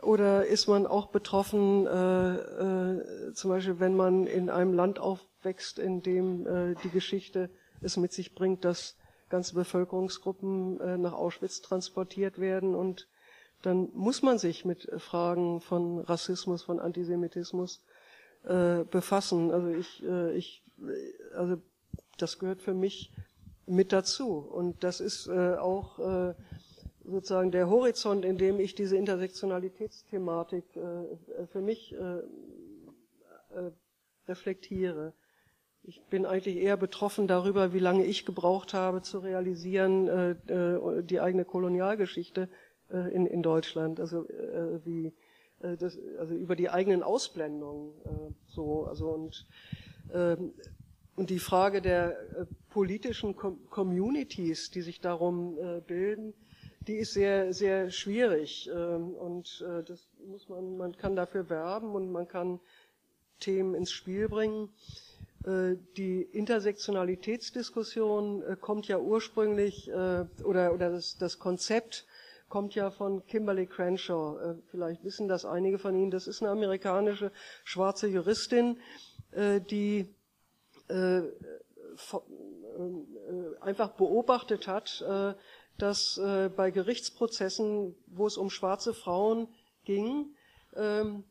Oder ist man auch betroffen, äh, zum Beispiel, wenn man in einem Land aufwächst, in dem die Geschichte es mit sich bringt, dass ganze Bevölkerungsgruppen nach Auschwitz transportiert werden und dann muss man sich mit Fragen von Rassismus, von Antisemitismus äh, befassen. Also ich, äh, ich, also das gehört für mich mit dazu. Und das ist äh, auch äh, sozusagen der Horizont, in dem ich diese Intersektionalitätsthematik äh, für mich äh, äh, reflektiere. Ich bin eigentlich eher betroffen darüber, wie lange ich gebraucht habe, zu realisieren, äh, äh die eigene Kolonialgeschichte äh, in, in Deutschland, also äh, wie äh, das, also über die eigenen Ausblendungen so, also und ähm, und die Frage der politischen Communities, die sich darum bilden, die ist sehr, sehr schwierig. Ähm, und das muss man, man kann dafür werben und man kann Themen ins Spiel bringen. Die Intersektionalitätsdiskussion kommt ja ursprünglich, oder, oder das, das Konzept kommt ja von Kimberly Crenshaw. Äh, vielleicht wissen das einige von Ihnen. Das ist eine amerikanische schwarze Juristin, äh, die äh, einfach beobachtet hat, dass bei Gerichtsprozessen, wo es um schwarze Frauen ging, ähm,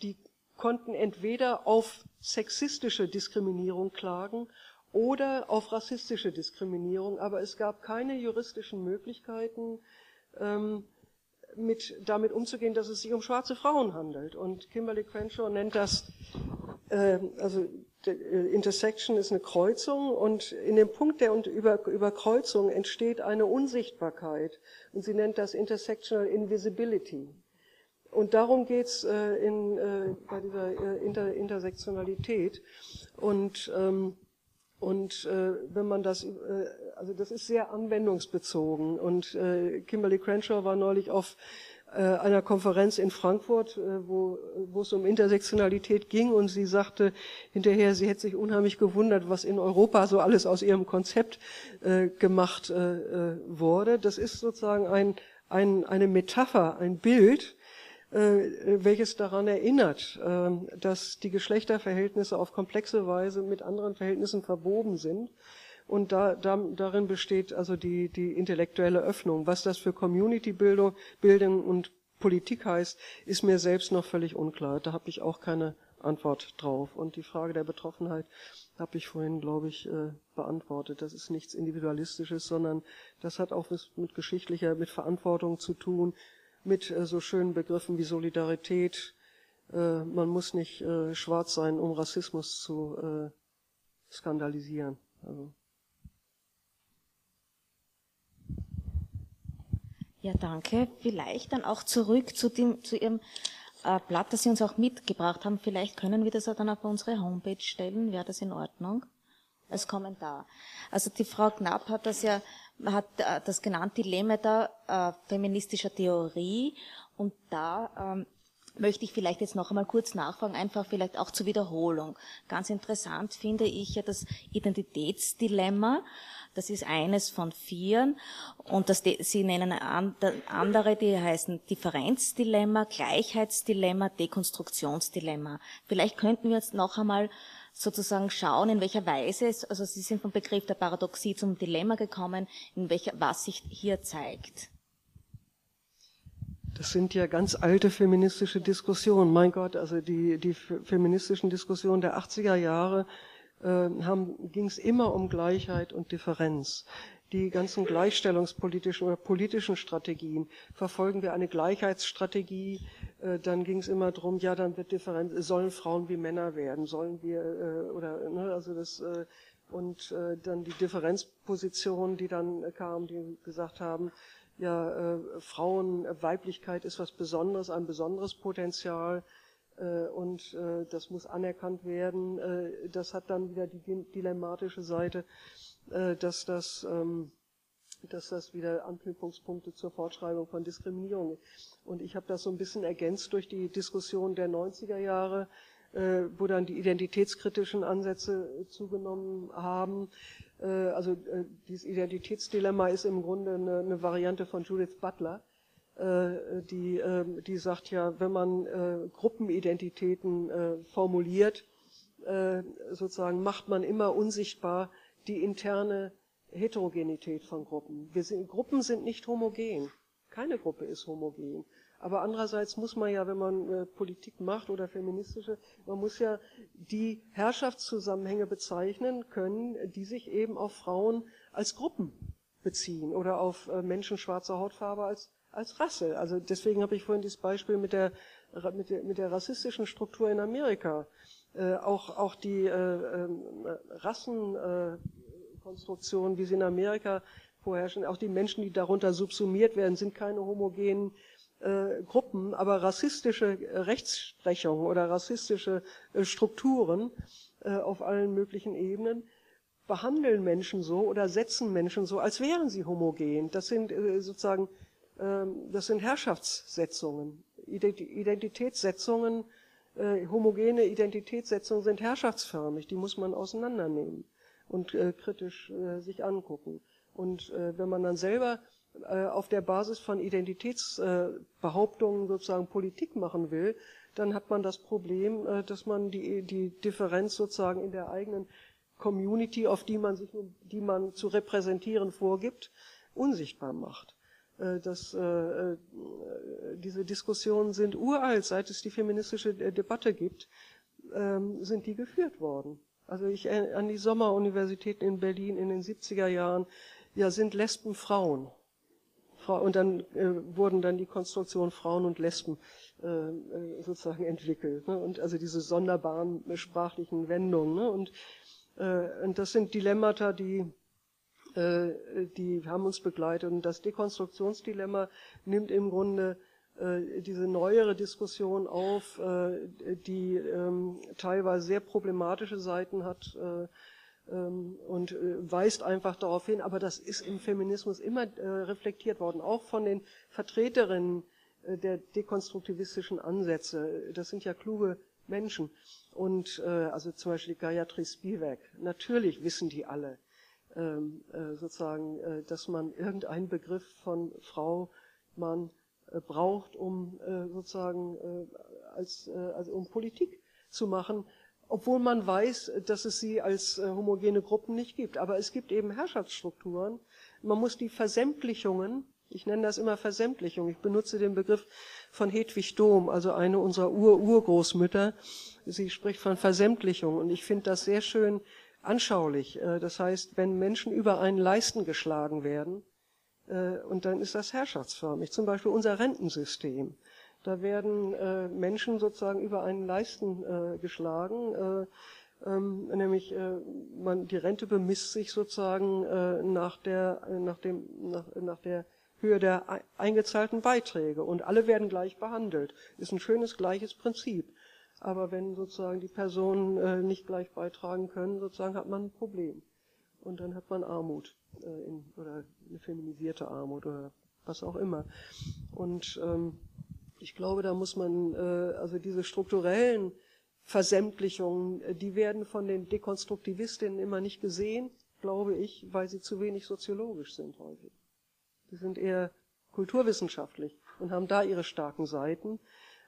die konnten entweder auf sexistische Diskriminierung klagen oder auf rassistische Diskriminierung, aber es gab keine juristischen Möglichkeiten, ähm, mit, damit umzugehen, dass es sich um schwarze Frauen handelt. Und Kimberly Crenshaw nennt das, äh, also Intersection ist eine Kreuzung und in dem Punkt der Über Überkreuzung entsteht eine Unsichtbarkeit und sie nennt das Intersectional Invisibility. Und darum geht's äh, in, äh, bei dieser äh, Inter Intersektionalität. Und, ähm, und äh, wenn man das, äh, also das ist sehr anwendungsbezogen. Und äh, Kimberly Crenshaw war neulich auf äh, einer Konferenz in Frankfurt, äh, wo, wo es um Intersektionalität ging und sie sagte hinterher, sie hätte sich unheimlich gewundert, was in Europa so alles aus ihrem Konzept äh, gemacht äh, wurde. Das ist sozusagen ein, ein, eine Metapher, ein Bild, äh, welches daran erinnert, äh, dass die Geschlechterverhältnisse auf komplexe Weise mit anderen Verhältnissen verwoben sind und da, da, darin besteht also die, die intellektuelle Öffnung. Was das für Community-Bildung Bildung und Politik heißt, ist mir selbst noch völlig unklar. Da habe ich auch keine Antwort drauf. Und die Frage der Betroffenheit habe ich vorhin, glaube ich, äh, beantwortet. Das ist nichts Individualistisches, sondern das hat auch mit geschichtlicher, mit Verantwortung zu tun, mit äh, so schönen Begriffen wie Solidarität. Äh, man muss nicht äh, schwarz sein, um Rassismus zu äh, skandalisieren. Also. Ja, danke. Vielleicht dann auch zurück zu, dem, zu Ihrem äh, Blatt, das Sie uns auch mitgebracht haben. Vielleicht können wir das auch dann auf unsere Homepage stellen. Wäre das in Ordnung? Als Kommentar. Also die Frau Knapp hat das ja, hat äh, das genannt, Dilemma der äh, feministischer Theorie. Und da ähm, möchte ich vielleicht jetzt noch einmal kurz nachfragen, einfach vielleicht auch zur Wiederholung. Ganz interessant finde ich ja das Identitätsdilemma. Das ist eines von vieren. Und das, Sie nennen andere, die heißen Differenzdilemma, Gleichheitsdilemma, Dekonstruktionsdilemma. Vielleicht könnten wir jetzt noch einmal sozusagen schauen, in welcher Weise es, also Sie sind vom Begriff der Paradoxie zum Dilemma gekommen, in welcher, was sich hier zeigt. Das sind ja ganz alte feministische Diskussionen. Mein Gott, also die, die feministischen Diskussionen der 80er Jahre äh, ging es immer um Gleichheit und Differenz. Die ganzen gleichstellungspolitischen oder politischen Strategien verfolgen wir eine Gleichheitsstrategie. Äh, dann ging es immer darum, ja, dann wird Differenz, sollen Frauen wie Männer werden, sollen wir äh, oder ne, also das äh, und dann die Differenzpositionen, die dann kamen, die gesagt haben, ja, Frauen, Weiblichkeit ist was Besonderes, ein besonderes Potenzial und das muss anerkannt werden. Das hat dann wieder die dilemmatische Seite, dass das ähm, dass das wieder Anknüpfungspunkte zur Fortschreibung von Diskriminierung. Und ich habe das so ein bisschen ergänzt durch die Diskussion der 90er Jahre, äh, wo dann die identitätskritischen Ansätze zugenommen haben. Äh, also äh, dieses Identitätsdilemma ist im Grunde eine, Variante von Judith Butler, äh, die, ähm, die sagt ja, wenn man Gruppenidentitäten formuliert, sozusagen macht man immer unsichtbar die interne Heterogenität von Gruppen. Sind, Gruppen sind nicht homogen. Keine Gruppe ist homogen. Aber andererseits muss man ja, wenn man äh, Politik macht oder feministische, man muss ja die Herrschaftszusammenhänge bezeichnen können, die sich eben auf Frauen als Gruppen beziehen oder auf äh, Menschen schwarzer Hautfarbe als, als Rasse. Also deswegen habe ich vorhin dieses Beispiel mit der, mit der, mit der rassistischen Struktur in Amerika. Äh, auch, auch die äh, Rassenkonstruktion, wie sie in Amerika vorherrschen, auch die Menschen, die darunter subsumiert werden, sind keine homogenen äh, Gruppen, aber rassistische Rechtsprechung oder rassistische äh, Strukturen äh, auf allen möglichen Ebenen behandeln Menschen so oder setzen Menschen so, als wären sie homogen. Das sind äh, sozusagen, ähm, das sind Herrschaftssetzungen, Identitätssetzungen, äh, homogene Identitätssetzungen sind herrschaftsförmig, die muss man auseinandernehmen und äh, kritisch sich angucken. Und wenn man dann selber äh, auf der Basis von Identitätsbehauptungen sozusagen Politik machen will, dann hat man das Problem, äh, dass man die, die Differenz sozusagen in der eigenen Community, auf die man sich, die man zu repräsentieren vorgibt, unsichtbar macht. Äh, das, diese Diskussionen sind uralt, seit es die feministische Debatte gibt, ähm, sind die geführt worden. Also ich an die Sommeruniversitäten in Berlin in den 70er Jahren, ja, sind Lesben Frauen. Und dann äh, wurden dann die Konstruktionen Frauen und Lesben äh, sozusagen entwickelt. Ne? Und also diese sonderbaren sprachlichen Wendungen. Ne? Und, äh, und das sind Dilemmata, die äh, die haben uns begleitet. Und das Dekonstruktionsdilemma nimmt im Grunde äh, diese neuere Diskussion auf, äh, die ähm, teilweise sehr problematische Seiten hat ähm, und weist einfach darauf hin, aber das ist im Feminismus immer reflektiert worden, auch von den Vertreterinnen der dekonstruktivistischen Ansätze. Das sind ja kluge Menschen. Und also zum Beispiel Gayatri Spivak. Natürlich wissen die alle, ähm, äh, sozusagen, äh, dass man irgendeinen Begriff von Frau, Mann äh, braucht, um sozusagen als, also um Politik zu machen, obwohl man weiß, dass es sie als homogene Gruppen nicht gibt. Aber es gibt eben Herrschaftsstrukturen. Man muss die Versämtlichungen, ich nenne das immer Versämtlichung, ich benutze den Begriff von Hedwig Dohm, also eine unserer Ur-Urgroßmütter. Sie spricht von Versämtlichung und ich finde das sehr schön anschaulich. Äh, das heißt, wenn Menschen über einen Leisten geschlagen werden, äh, und dann ist das herrschaftsförmig. Zum Beispiel unser Rentensystem. Da werden äh, Menschen sozusagen über einen Leisten geschlagen, ähm, nämlich man, die Rente bemisst sich sozusagen nach der, nach dem, nach, nach der Höhe der eingezahlten Beiträge und alle werden gleich behandelt. Ist ein schönes gleiches Prinzip. Aber wenn sozusagen die Personen äh, nicht gleich beitragen können, sozusagen hat man ein Problem. Und dann hat man Armut äh, in, oder eine feminisierte Armut oder was auch immer. Und ähm, ich glaube, da muss man, äh, also diese strukturellen Versämtlichungen, äh, die werden von den Dekonstruktivistinnen immer nicht gesehen, glaube ich, weil sie zu wenig soziologisch sind häufig. Sie sind eher kulturwissenschaftlich und haben da ihre starken Seiten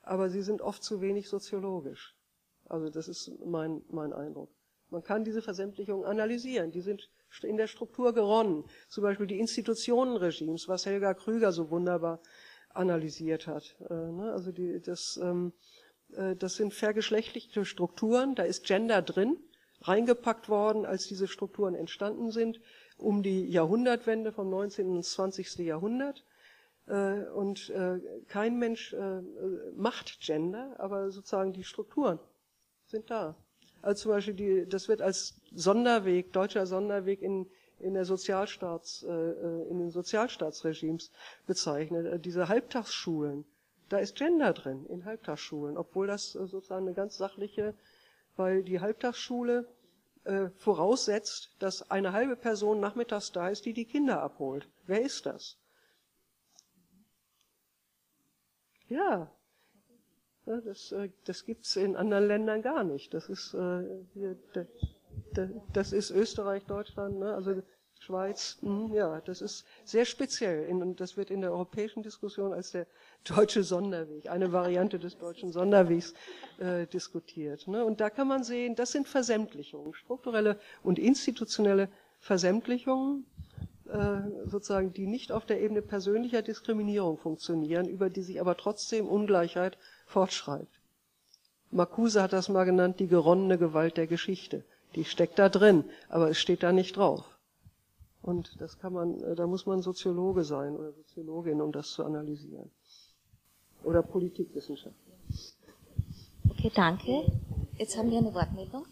aber sie sind oft zu wenig soziologisch. Also das ist mein, mein Eindruck. Man kann diese Versämtlichungen analysieren. Die sind in der Struktur geronnen. Zum Beispiel die Institutionenregimes, was Helga Krüger so wunderbar analysiert hat. Äh, ne? Also die, das, ähm, äh, das sind vergeschlechtlichte Strukturen. Da ist Gender drin, reingepackt worden, als diese Strukturen entstanden sind, um die Jahrhundertwende vom 19. ins 20. Jahrhundert. Äh, und äh, kein Mensch äh, macht Gender, aber sozusagen die Strukturen sind da. Also zum Beispiel, die, das wird als Sonderweg, deutscher Sonderweg in, in, der Sozialstaats, in den Sozialstaatsregimes bezeichnet. Diese Halbtagsschulen, da ist Gender drin in Halbtagsschulen, obwohl das sozusagen eine ganz sachliche, weil die Halbtagsschule äh, voraussetzt, dass eine halbe Person nachmittags da ist, die die Kinder abholt. Wer ist das? Ja, das, äh, das gibt's in anderen Ländern gar nicht. Das ist, äh, hier, das ist Österreich, Deutschland, ne? also Schweiz, hm, ja, das ist sehr speziell und das wird in der europäischen Diskussion als der deutsche Sonderweg, eine Variante des deutschen Sonderwegs äh, diskutiert. Ne? Und da kann man sehen, das sind Versämtlichungen, strukturelle und institutionelle Versämtlichungen, sozusagen, die nicht auf der Ebene persönlicher Diskriminierung funktionieren, über die sich aber trotzdem Ungleichheit fortschreibt. Marcuse hat das mal genannt, die geronnene Gewalt der Geschichte. Die steckt da drin, aber es steht da nicht drauf. Und das kann man, äh, da muss man Soziologe sein oder Soziologin, um das zu analysieren. Oder Politikwissenschaftler. Okay, danke. Jetzt haben wir eine Wortmeldung.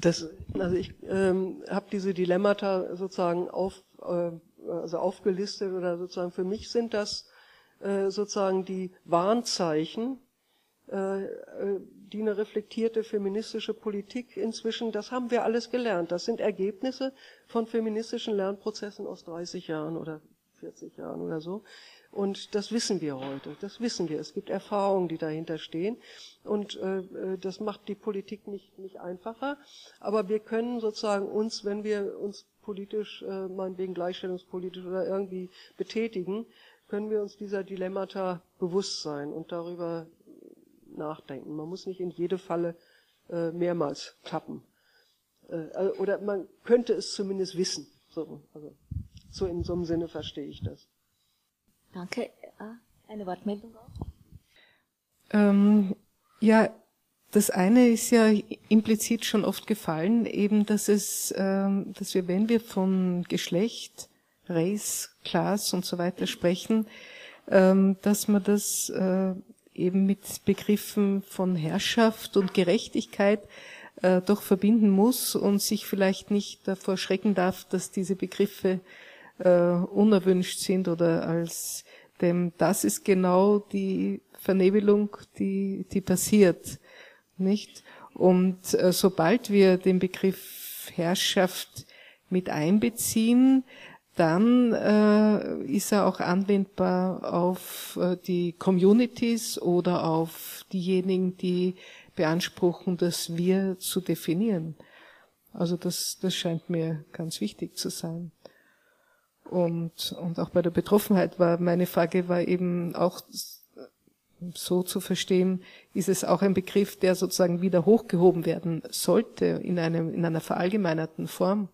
Das, also ich ähm, habe diese Dilemmata sozusagen auf, äh, also aufgelistet oder sozusagen für mich sind das äh, sozusagen die Warnzeichen, äh, äh, die eine reflektierte feministische Politik inzwischen, das haben wir alles gelernt. Das sind Ergebnisse von feministischen Lernprozessen aus 30 Jahren oder 40 Jahren oder so. Und das wissen wir heute. Das wissen wir. Es gibt Erfahrungen, die dahinter stehen. Und äh, äh, das macht die Politik nicht, nicht einfacher. Aber wir können sozusagen uns, wenn wir uns politisch, äh, meinetwegen gleichstellungspolitisch oder irgendwie betätigen, können wir uns dieser Dilemmata bewusst sein und darüber nachdenken. Man muss nicht in jede Falle äh, mehrmals tappen. Äh, oder man könnte es zumindest wissen. So, also, so in so einem Sinne verstehe ich das. Danke. Eine Wortmeldung auch? Ähm, ja, das eine ist ja implizit schon oft gefallen, eben, dass es, ähm, dass wir, wenn wir von Geschlecht, Race, Class und so weiter sprechen, ähm, dass man das äh, eben mit Begriffen von Herrschaft und Gerechtigkeit äh, doch verbinden muss und sich vielleicht nicht davor schrecken darf, dass diese Begriffe äh, unerwünscht sind oder als dem, das ist genau die Vernebelung, die, die passiert, nicht? Und äh, sobald wir den Begriff Herrschaft mit einbeziehen, dann äh, ist er auch anwendbar auf äh, die Communities oder auf diejenigen, die beanspruchen, das Wir zu definieren. Also das, das scheint mir ganz wichtig zu sein. Und, und auch bei der Betroffenheit war meine Frage war eben auch so zu verstehen, ist es auch ein Begriff, der sozusagen wieder hochgehoben werden sollte in einem, in einer verallgemeinerten Form.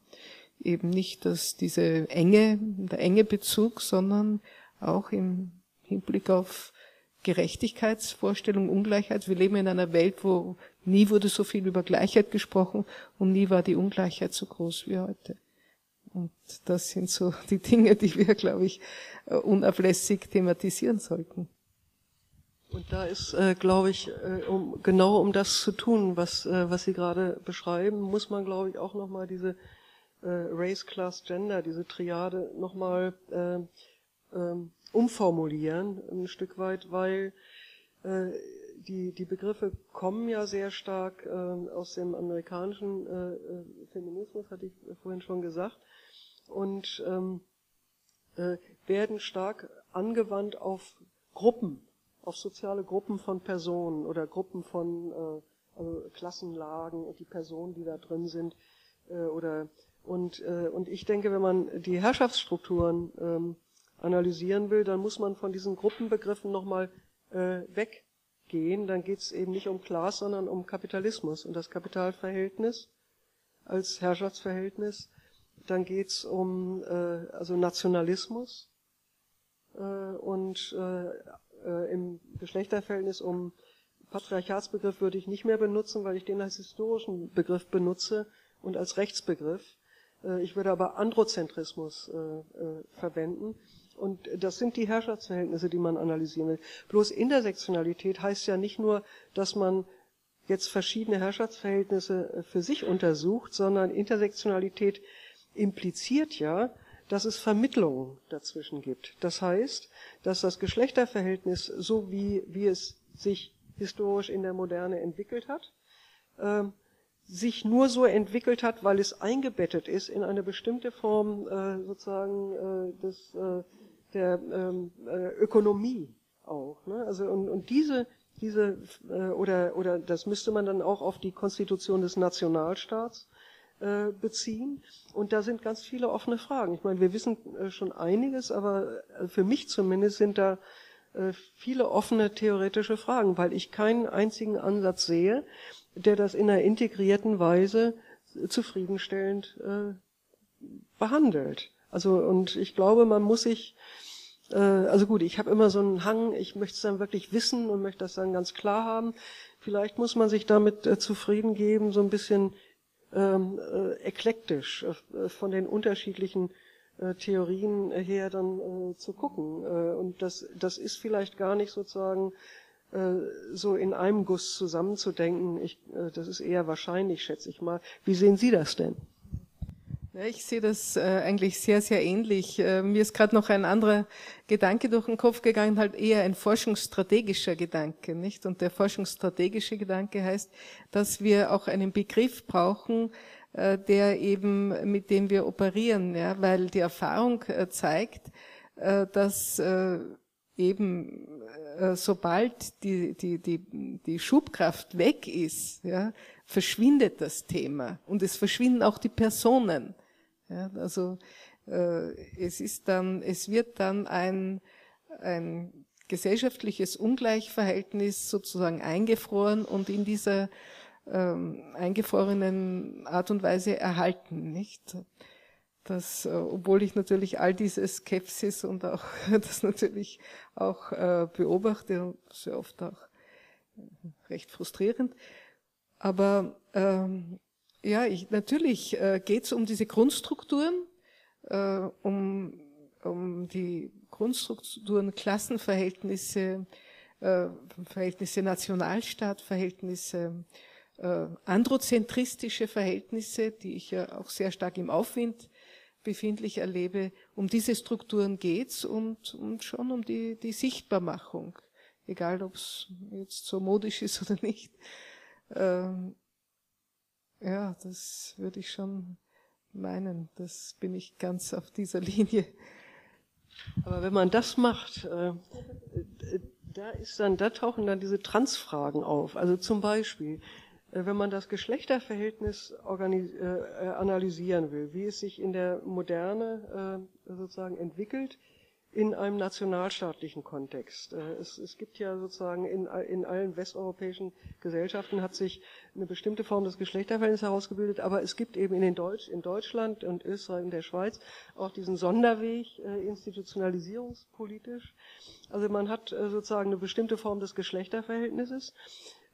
Eben nicht, dass diese enge, der enge Bezug, sondern auch im Hinblick auf Gerechtigkeitsvorstellung, Ungleichheit. Wir leben in einer Welt, wo nie wurde so viel über Gleichheit gesprochen und nie war die Ungleichheit so groß wie heute. Und das sind so die Dinge, die wir, glaube ich, äh, unablässig thematisieren sollten. Und da ist, äh, glaube ich, äh, um, genau um das zu tun, was, äh, was Sie gerade beschreiben, muss man, glaube ich, auch nochmal diese äh, Race, Class, Gender, diese Triade nochmal äh, ähm, umformulieren, ein Stück weit, weil äh, die, die Begriffe kommen ja sehr stark äh, aus dem amerikanischen Feminismus, hatte ich vorhin schon gesagt, und ähm, äh, werden stark angewandt auf Gruppen, auf soziale Gruppen von Personen oder Gruppen von äh, also Klassenlagen und die Personen, die da drin sind, äh, oder und, äh, und ich denke, wenn man die Herrschaftsstrukturen ähm, analysieren will, dann muss man von diesen Gruppenbegriffen nochmal äh, weggehen. Dann geht es eben nicht um Klaas, sondern um Kapitalismus und das Kapitalverhältnis als Herrschaftsverhältnis. Dann geht es um äh, also Nationalismus äh, und äh, äh, im Geschlechterverhältnis um Patriarchatsbegriff würde ich nicht mehr benutzen, weil ich den als historischen Begriff benutze und als Rechtsbegriff. Äh, ich würde aber Androzentrismus äh, verwenden. Und das sind die Herrschaftsverhältnisse, die man analysieren will. Bloß Intersektionalität heißt ja nicht nur, dass man jetzt verschiedene Herrschaftsverhältnisse äh, für sich untersucht, sondern Intersektionalität impliziert ja, dass es Vermittlungen dazwischen gibt. Das heißt, dass das Geschlechterverhältnis, so wie, wie es sich historisch in der Moderne entwickelt hat, äh, sich nur so entwickelt hat, weil es eingebettet ist in eine bestimmte Form äh, sozusagen äh, des äh, der ähm, äh, Ökonomie auch. Ne? Also und, und diese diese äh, oder oder das müsste man dann auch auf die Konstitution des Nationalstaats äh, beziehen. Und da sind ganz viele offene Fragen. Ich meine, wir wissen äh, schon einiges, aber äh, für mich zumindest sind da viele offene theoretische Fragen, weil ich keinen einzigen Ansatz sehe, der das in einer integrierten Weise zufriedenstellend behandelt. Also und ich glaube, man muss sich also gut, ich habe immer so einen Hang, ich möchte es dann wirklich wissen und möchte das dann ganz klar haben. Vielleicht muss man sich damit zufrieden geben, so ein bisschen ähm, äh, eklektisch äh, von den unterschiedlichen äh, Theorien her dann äh, zu gucken. Äh, und das, das ist vielleicht gar nicht sozusagen äh, so in einem Guss zusammenzudenken. Ich, das ist eher wahrscheinlich, schätze ich mal. Wie sehen Sie das denn? Ja, ich sehe das äh, eigentlich sehr, sehr ähnlich. Äh, mir ist gerade noch ein anderer Gedanke durch den Kopf gegangen, halt eher ein forschungsstrategischer Gedanke, nicht? Und der forschungsstrategische Gedanke heißt, dass wir auch einen Begriff brauchen, äh, der eben, mit dem wir operieren, ja, weil die Erfahrung zeigt, dass eben sobald die, die, die, die Schubkraft weg ist, ja, verschwindet das Thema und es verschwinden auch die Personen. Ja, also äh, es ist dann, es wird dann ein, ein gesellschaftliches Ungleichverhältnis sozusagen eingefroren und in dieser ähm, eingefrorenen Art und Weise erhalten, nicht? Das, äh, obwohl ich natürlich all diese Skepsis und auch das natürlich auch äh, beobachte und sehr oft auch recht frustrierend aber ähm, ja, ich, natürlich äh, geht es um diese Grundstrukturen, äh, um, um die Grundstrukturen, Klassenverhältnisse, äh, Verhältnisse Nationalstaat, Verhältnisse, äh, androzentristische Verhältnisse, die ich ja auch sehr stark im Aufwind befindlich erlebe. Um diese Strukturen geht's und, und schon um die, die Sichtbarmachung, egal ob es jetzt so modisch ist oder nicht. Ähm, ja, das würde ich schon meinen. Das bin ich ganz auf dieser Linie. Aber wenn man das macht, äh, da ist dann, da tauchen dann diese Transfragen auf. Also zum Beispiel, äh, wenn man das Geschlechterverhältnis äh, analysieren will, wie es sich in der Moderne sozusagen entwickelt, in einem nationalstaatlichen Kontext. Es, es gibt ja sozusagen in, in, allen westeuropäischen Gesellschaften hat sich eine bestimmte Form des Geschlechterverhältnisses herausgebildet, aber es gibt eben in, den Deutsch, in Deutschland und Österreich und der Schweiz auch diesen Sonderweg äh, institutionalisierungspolitisch. Also man hat äh, sozusagen eine bestimmte Form des Geschlechterverhältnisses.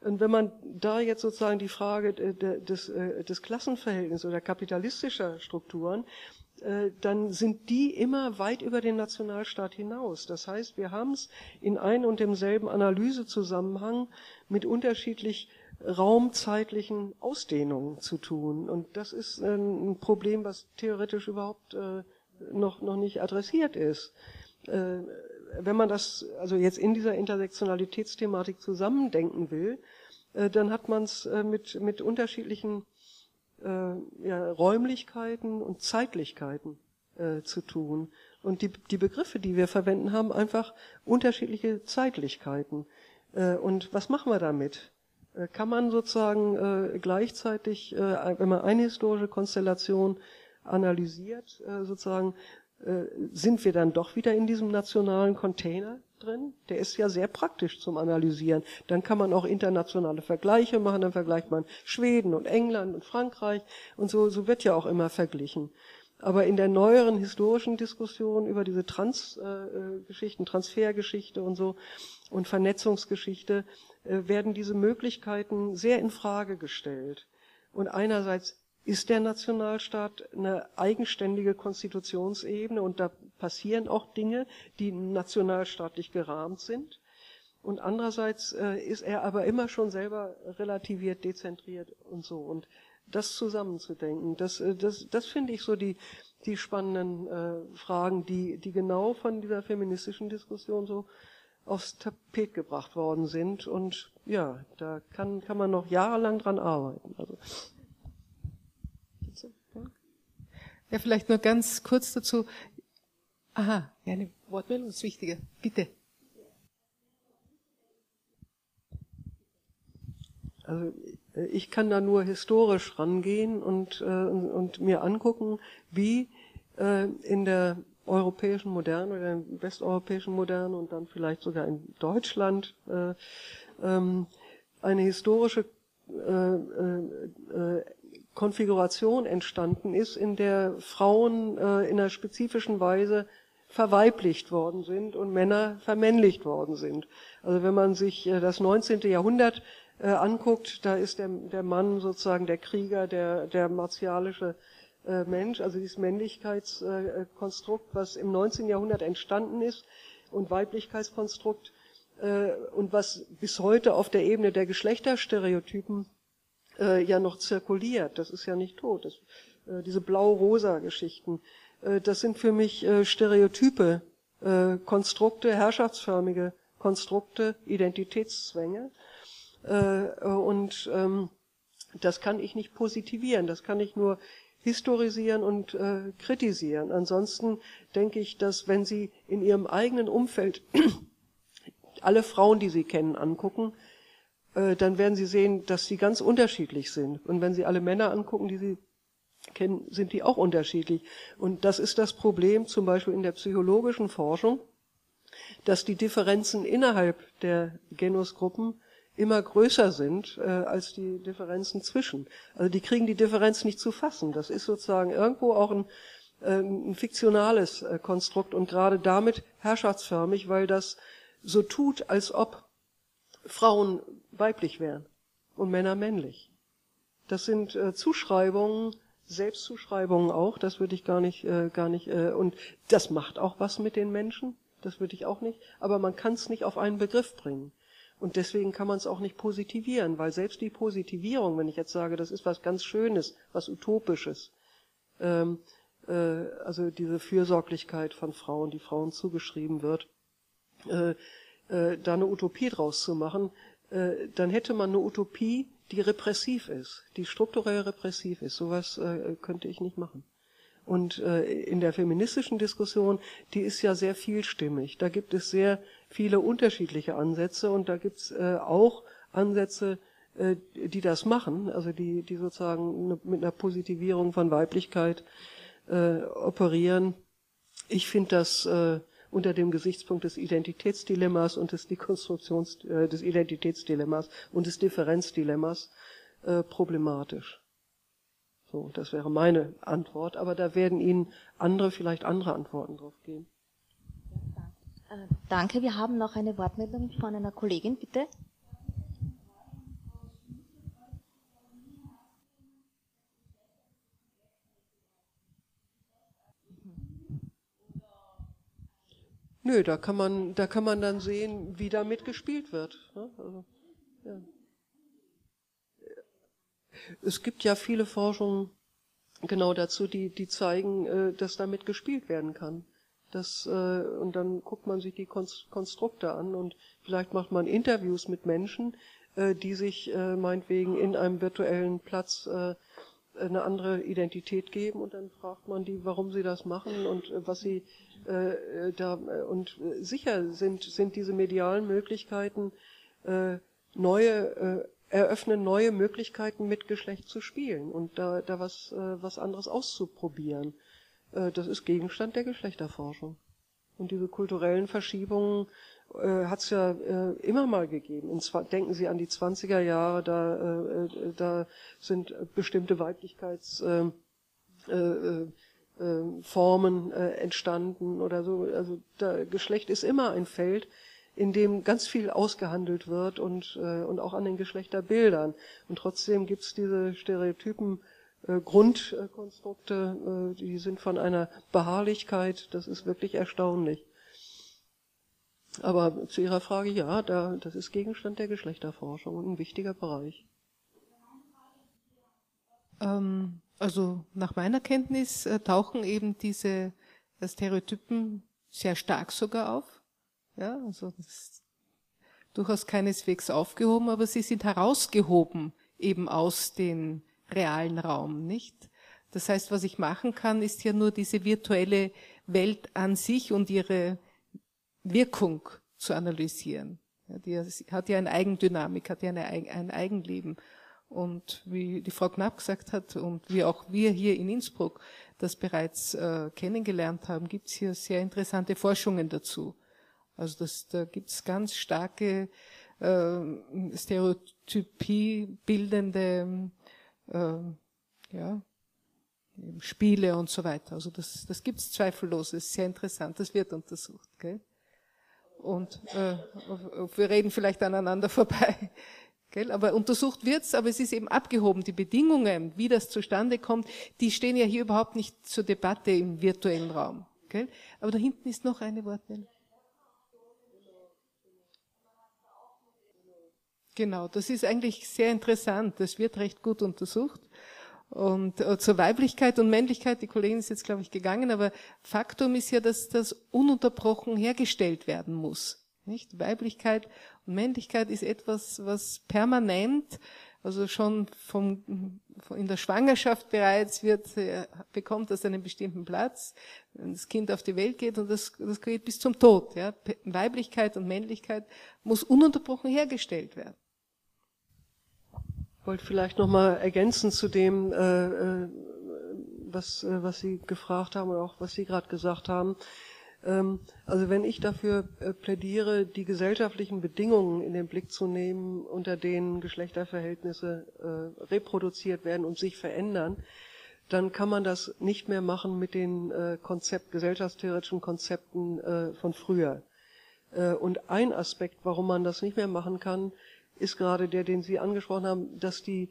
Und wenn man da jetzt sozusagen die Frage des, äh, des Klassenverhältnisses oder kapitalistischer Strukturen, äh, dann sind die immer weit über den Nationalstaat hinaus. Das heißt, wir haben es in ein und demselben Analysezusammenhang mit unterschiedlich raumzeitlichen Ausdehnungen zu tun. Und das ist ein Problem, was theoretisch überhaupt äh, noch, noch nicht adressiert ist wenn man das also jetzt in dieser Intersektionalitätsthematik zusammendenken will, äh, dann hat man es äh, mit, mit unterschiedlichen äh, ja, Räumlichkeiten und Zeitlichkeiten äh, zu tun. Und die, die Begriffe, die wir verwenden, haben einfach unterschiedliche Zeitlichkeiten. Äh, und was machen wir damit? Äh, kann man sozusagen gleichzeitig, wenn man eine historische Konstellation analysiert, sozusagen äh, sind wir dann doch wieder in diesem nationalen Container drin. Der ist ja sehr praktisch zum Analysieren. Dann kann man auch internationale Vergleiche machen. Dann vergleicht man Schweden und England und Frankreich und so. So wird ja auch immer verglichen. Aber in der neueren historischen Diskussion über diese Trans-Geschichten, äh, Transfergeschichte und so und Vernetzungsgeschichte äh, werden diese Möglichkeiten sehr in Frage gestellt. Und einerseits ist der Nationalstaat eine eigenständige Konstitutionsebene und da passieren auch Dinge, die nationalstaatlich gerahmt sind. Und andererseits äh, ist er aber immer schon selber relativiert, dezentriert und so. Und das zusammenzudenken, das, äh, das, das finde ich so die, die spannenden äh, Fragen, die, die genau von dieser feministischen Diskussion so aufs Tapet gebracht worden sind. Und ja, da kann, kann man noch jahrelang dran arbeiten. Also Ja, vielleicht nur ganz kurz dazu. Aha, ja, eine Wortmeldung ist wichtiger. Bitte. Also ich kann da nur historisch rangehen und, äh, und mir angucken, wie äh, in der europäischen Moderne oder in westeuropäischen Moderne und dann vielleicht sogar in Deutschland äh, ähm, eine historische äh, äh, äh Konfiguration entstanden ist, in der Frauen äh, in einer spezifischen Weise verweiblicht worden sind und Männer vermännlicht worden sind. Also wenn man sich äh, das 19. Jahrhundert äh, anguckt, da ist der, der Mann sozusagen der Krieger, der, der martialische äh, Mensch, also dieses Männlichkeitskonstrukt, was im 19. Jahrhundert entstanden ist und Weiblichkeitskonstrukt äh, und was bis heute auf der Ebene der Geschlechterstereotypen äh, ja noch zirkuliert. Das ist ja nicht tot. Das, äh, diese blau-rosa-Geschichten, äh, das sind für mich äh, Stereotype, äh, Konstrukte, herrschaftsförmige Konstrukte, Identitätszwänge. Äh, und ähm, das kann ich nicht positivieren, das kann ich nur historisieren und äh, kritisieren. Ansonsten denke ich, dass wenn Sie in Ihrem eigenen Umfeld alle Frauen, die Sie kennen, angucken, äh, dann werden Sie sehen, dass sie ganz unterschiedlich sind. Und wenn Sie alle Männer angucken, die Sie kennen, sind die auch unterschiedlich. Und das ist das Problem zum Beispiel in der psychologischen Forschung, dass die Differenzen innerhalb der Genusgruppen immer größer sind äh, als die Differenzen zwischen. Also die kriegen die Differenz nicht zu fassen. Das ist sozusagen irgendwo auch ein, äh, ein fiktionales äh, Konstrukt und gerade damit herrschaftsförmig, weil das so tut, als ob Frauen weiblich wären und Männer männlich. Das sind äh, Zuschreibungen, Selbstzuschreibungen auch, das würde ich gar nicht, äh, gar nicht, äh, und das macht auch was mit den Menschen, das würde ich auch nicht, aber man kann es nicht auf einen Begriff bringen. Und deswegen kann man es auch nicht positivieren, weil selbst die Positivierung, wenn ich jetzt sage, das ist was ganz Schönes, was Utopisches, ähm, äh, also diese Fürsorglichkeit von Frauen, die Frauen zugeschrieben wird, äh, äh, da eine Utopie draus zu machen, äh, dann hätte man eine Utopie, die repressiv ist, die strukturell repressiv ist. Sowas äh, könnte ich nicht machen. Und äh, in der feministischen Diskussion, die ist ja sehr vielstimmig. Da gibt es sehr viele unterschiedliche Ansätze und da gibt es äh, auch Ansätze, äh, die das machen, also die, die sozusagen ne, mit einer Positivierung von Weiblichkeit äh, operieren. Ich finde das äh, unter dem Gesichtspunkt des Identitätsdilemmas und des Dekonstruktions äh, des Identitätsdilemmas und des Differenzdilemmas äh, problematisch. So, das wäre meine Antwort, aber da werden Ihnen andere vielleicht andere Antworten drauf geben. Äh, danke, wir haben noch eine Wortmeldung von einer Kollegin, bitte. Nö, da kann man, da kann man dann sehen, wie damit gespielt wird. Ne? Also, ja. Es gibt ja viele Forschungen genau dazu, die, die zeigen, äh, dass damit gespielt werden kann. Das, äh, und dann guckt man sich die Konstrukte an und vielleicht macht man Interviews mit Menschen, äh, die sich meinetwegen in einem virtuellen Platz eine andere Identität geben und dann fragt man die, warum sie das machen und was sie äh, da und sicher sind sind diese medialen Möglichkeiten äh, neue äh, eröffnen neue Möglichkeiten mit Geschlecht zu spielen und da da was äh, was anderes auszuprobieren. Äh, das ist Gegenstand der Geschlechterforschung. Und diese kulturellen Verschiebungen äh, hat es ja äh, immer mal gegeben. In, denken Sie an die 20er Jahre, da, äh, äh, da sind bestimmte Weiblichkeitsformen äh, äh, äh, entstanden oder so. Also da, Geschlecht ist immer ein Feld, in dem ganz viel ausgehandelt wird und, äh, und auch an den Geschlechterbildern. Und trotzdem gibt es diese Stereotypen, äh, Grundkonstrukte, äh, die sind von einer Beharrlichkeit, das ist wirklich erstaunlich. Aber zu Ihrer Frage, ja, da, das ist Gegenstand der Geschlechterforschung und ein wichtiger Bereich. Ähm, also nach meiner Kenntnis äh, tauchen eben diese äh, Stereotypen sehr stark sogar auf. Ja, also das ist durchaus keineswegs aufgehoben, aber sie sind herausgehoben eben aus dem realen Raum, nicht? Das heißt, was ich machen kann, ist ja nur diese virtuelle Welt an sich und ihre Wirkung zu analysieren. Ja, die hat ja eine Eigendynamik, hat ja eine, ein Eigenleben. Und wie die Frau Knapp gesagt hat und wie auch wir hier in Innsbruck das bereits äh, kennengelernt haben, gibt es hier sehr interessante Forschungen dazu. Also das, da gibt es ganz starke äh, Stereotypie bildende äh, ja, Spiele und so weiter. Also das, das gibt es zweifellos, ist sehr interessant, das wird untersucht. Gell? Und äh, wir reden vielleicht aneinander vorbei. Gell? Aber untersucht wird's, aber es ist eben abgehoben. Die Bedingungen, wie das zustande kommt, die stehen ja hier überhaupt nicht zur Debatte im virtuellen Raum. Gell? Aber da hinten ist noch eine Wortmeldung. Genau, das ist eigentlich sehr interessant. Das wird recht gut untersucht. Und äh, zur Weiblichkeit und Männlichkeit, die Kollegin ist jetzt, glaube ich, gegangen, aber Faktum ist ja, dass das ununterbrochen hergestellt werden muss. Nicht? Weiblichkeit und Männlichkeit ist etwas, was permanent, also schon vom, in der Schwangerschaft bereits wird, äh, bekommt das einen bestimmten Platz, wenn das Kind auf die Welt geht und das, das geht bis zum Tod. Ja? Weiblichkeit und Männlichkeit muss ununterbrochen hergestellt werden wollte vielleicht noch mal ergänzen zu dem, äh, äh, was, äh, was Sie gefragt haben oder auch was Sie gerade gesagt haben. Ähm, also wenn ich dafür äh, plädiere, die gesellschaftlichen Bedingungen in den Blick zu nehmen, unter denen Geschlechterverhältnisse äh, reproduziert werden und sich verändern, dann kann man das nicht mehr machen mit den äh, Konzept, gesellschaftstheoretischen Konzepten äh, von früher. Äh, und ein Aspekt, warum man das nicht mehr machen kann, ist gerade der, den Sie angesprochen haben, dass die,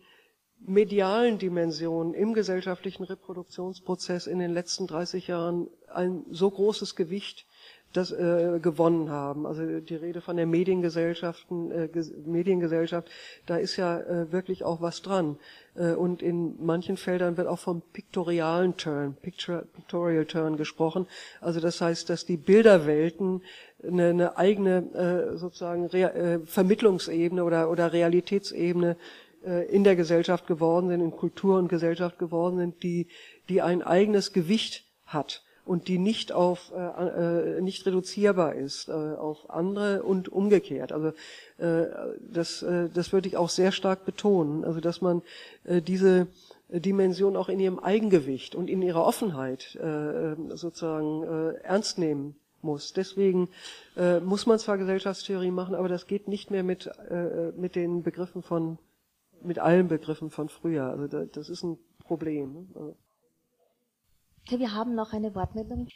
medialen Dimensionen im gesellschaftlichen Reproduktionsprozess in den letzten 30 Jahren ein so großes Gewicht das äh, gewonnen haben. Also die Rede von der Mediengesellschaften, äh, Mediengesellschaft, da ist ja äh, wirklich auch was dran. Äh, und in manchen Feldern wird auch vom piktorialen Turn, Picture, Pictorial Turn gesprochen. Also das heißt, dass die Bilderwelten eine, eine eigene äh, sozusagen Re äh, Vermittlungsebene oder, oder Realitätsebene äh, in der Gesellschaft geworden sind, in Kultur und Gesellschaft geworden sind, die, die ein eigenes Gewicht hat und die nicht auf äh, äh, nicht reduzierbar ist äh, auf andere und umgekehrt. Also äh, das äh, das würde ich auch sehr stark betonen. Also dass man äh, diese Dimension auch in ihrem Eigengewicht und in ihrer Offenheit äh, sozusagen äh, ernst nehmen muss. Deswegen äh, muss man zwar Gesellschaftstheorie machen, aber das geht nicht mehr mit äh, mit den Begriffen von mit allen Begriffen von früher. Also da, das ist ein Problem. Ne? Okay, wir haben noch eine Wortmeldung.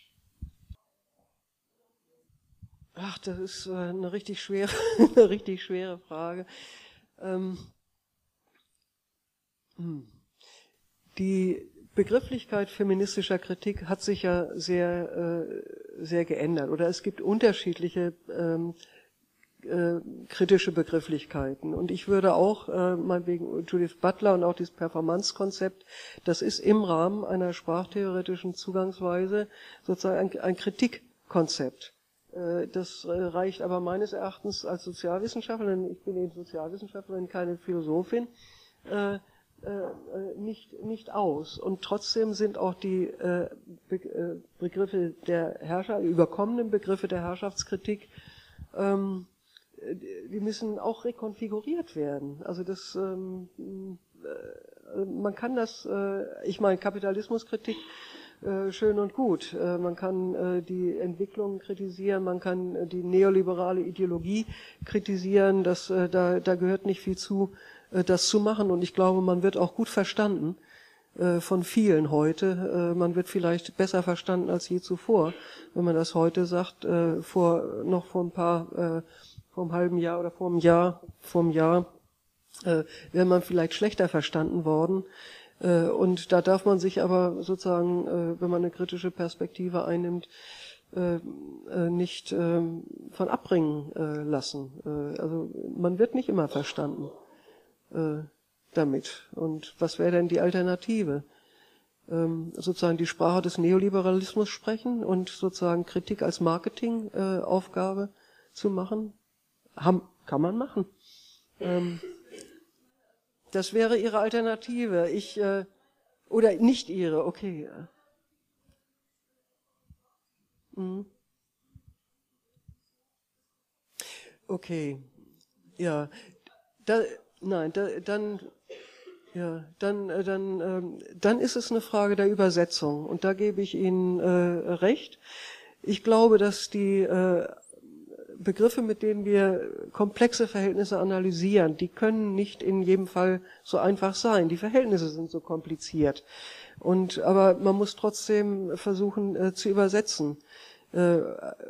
Ach, das ist äh, eine richtig schwere, eine richtig schwere Frage. Ähm, hm. die Begrifflichkeit feministischer Kritik hat sich ja sehr, äh, sehr geändert. Oder es gibt unterschiedliche ähm, äh, kritische Begrifflichkeiten. Und ich würde auch, äh, mal wegen Judith Butler und auch dieses Performance-Konzept, das ist im Rahmen einer sprachtheoretischen Zugangsweise sozusagen ein, ein Kritikkonzept. Äh, das äh, reicht aber meines Erachtens als Sozialwissenschaftlerin, ich bin eben Sozialwissenschaftlerin, keine Philosophin, äh, nicht, nicht aus. Und trotzdem sind auch die äh, Begriffe der Herrscher, überkommenen Begriffe der Herrschaftskritik ähm, die müssen auch rekonfiguriert werden. Also das, ähm, äh, man kann das, äh, ich meine, Kapitalismuskritik äh, schön und gut. Äh, man kann äh, die Entwicklung kritisieren, man kann äh, die neoliberale Ideologie kritisieren. Das, äh, da, da gehört nicht viel zu, äh, das zu machen. Und ich glaube, man wird auch gut verstanden äh, von vielen heute. Äh, man wird vielleicht besser verstanden als je zuvor, wenn man das heute sagt. Äh, vor noch vor ein paar äh, vor einem halben Jahr oder vor einem Jahr, vor einem Jahr, äh, wäre man vielleicht schlechter verstanden worden. Äh, und da darf man sich aber sozusagen, äh, wenn man eine kritische Perspektive einnimmt, äh, äh nicht äh, von abbringen äh, lassen. Äh, also man wird nicht immer verstanden äh, damit. Und was wäre denn die Alternative? Ähm, sozusagen die Sprache des Neoliberalismus sprechen und sozusagen Kritik als Marketingaufgabe äh, zu machen? Haben, kann man machen. Ähm, das wäre ihre Alternative. Ich äh, oder nicht ihre. Okay. Mhm. Okay. Ja. Da, nein, da, dann ja, dann, äh, dann, ähm, dann ist es eine Frage der Übersetzung. Und da gebe ich Ihnen äh, recht. Ich glaube, dass die äh, Begriffe, mit denen wir komplexe Verhältnisse analysieren, die können nicht in jedem Fall so einfach sein. Die Verhältnisse sind so kompliziert. Und, aber man muss trotzdem versuchen äh, zu übersetzen. Äh,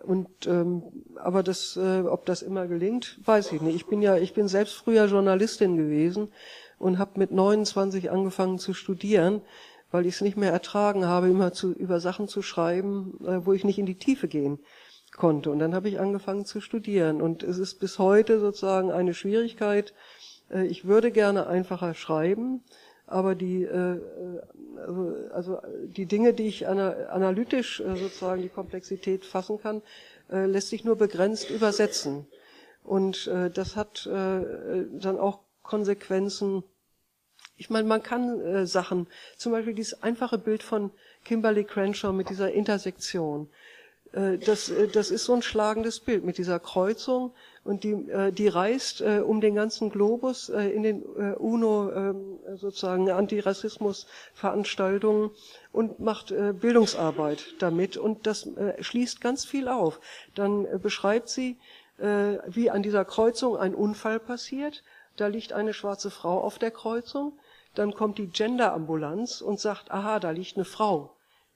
und, ähm, aber das, äh, ob das immer gelingt, weiß ich nicht. Ich bin ja, ich bin selbst früher Journalistin gewesen und habe mit 29 angefangen zu studieren, weil ich es nicht mehr ertragen habe, immer zu, über Sachen zu schreiben, äh, wo ich nicht in die Tiefe gehen konnte. Und dann habe ich angefangen zu studieren. Und es ist bis heute sozusagen eine Schwierigkeit. Äh, ich würde gerne einfacher schreiben, aber die, äh, also, also die Dinge, die ich analytisch äh, sozusagen die Komplexität fassen kann, lässt sich nur begrenzt übersetzen. Und das hat dann auch Konsequenzen. Ich meine, man kann Sachen, zum Beispiel dieses einfache Bild von Kimberly Crenshaw mit dieser Intersektion. Äh, das, äh, das ist so ein schlagendes Bild mit dieser Kreuzung und die, äh, die reist um den ganzen Globus in den UNO ähm, sozusagen Antirassismus-Veranstaltungen und macht Bildungsarbeit damit und das schließt ganz viel auf. Dann beschreibt sie, wie an dieser Kreuzung ein Unfall passiert. Da liegt eine schwarze Frau auf der Kreuzung. Dann kommt die Genderambulanz und sagt, aha, da liegt eine Frau.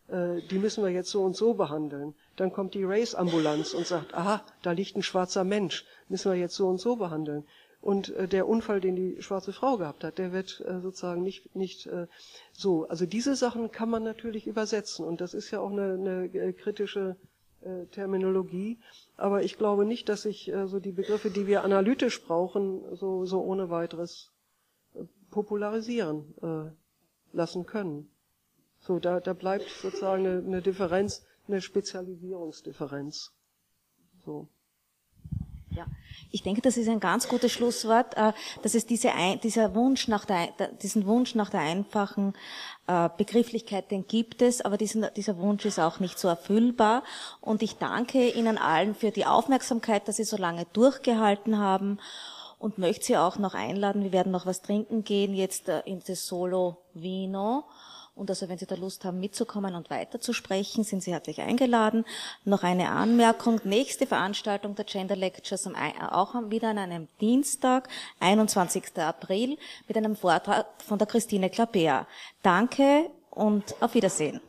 Die müssen wir jetzt so und so behandeln. Dann kommt die Race-Ambulanz und sagt, aha, da liegt ein schwarzer Mensch, müssen wir jetzt so und so behandeln. Und äh, der Unfall, den die schwarze Frau gehabt hat, der wird äh, sozusagen nicht, nicht äh, so. Also diese Sachen kann man natürlich übersetzen. Und das ist ja auch eine, eine äh, kritische äh, Terminologie. Aber ich glaube nicht, dass sich äh, so die Begriffe, die wir analytisch brauchen, so, so ohne weiteres äh, popularisieren äh, lassen können. So, da, da bleibt sozusagen eine, eine Differenz, eine Spezialisierungsdifferenz. So. Ja, ich denke, das ist ein ganz gutes Schlusswort, äh, dass es diese, dieser Wunsch nach der, diesen Wunsch nach der einfachen äh, Begrifflichkeit, den gibt es, aber diesen, dieser Wunsch ist auch nicht so erfüllbar. Und ich danke Ihnen allen für die Aufmerksamkeit, dass Sie so lange durchgehalten haben und möchte Sie auch noch einladen. Wir werden noch was trinken gehen, jetzt äh, in das Solo Vino. Und also wenn Sie da Lust haben, mitzukommen und weiterzusprechen, sind Sie herzlich eingeladen. Noch eine Anmerkung. Nächste Veranstaltung der Gender Lectures auch wieder an einem Dienstag, 21. April, mit einem Vortrag von der Christine Klapea. Danke und auf Wiedersehen.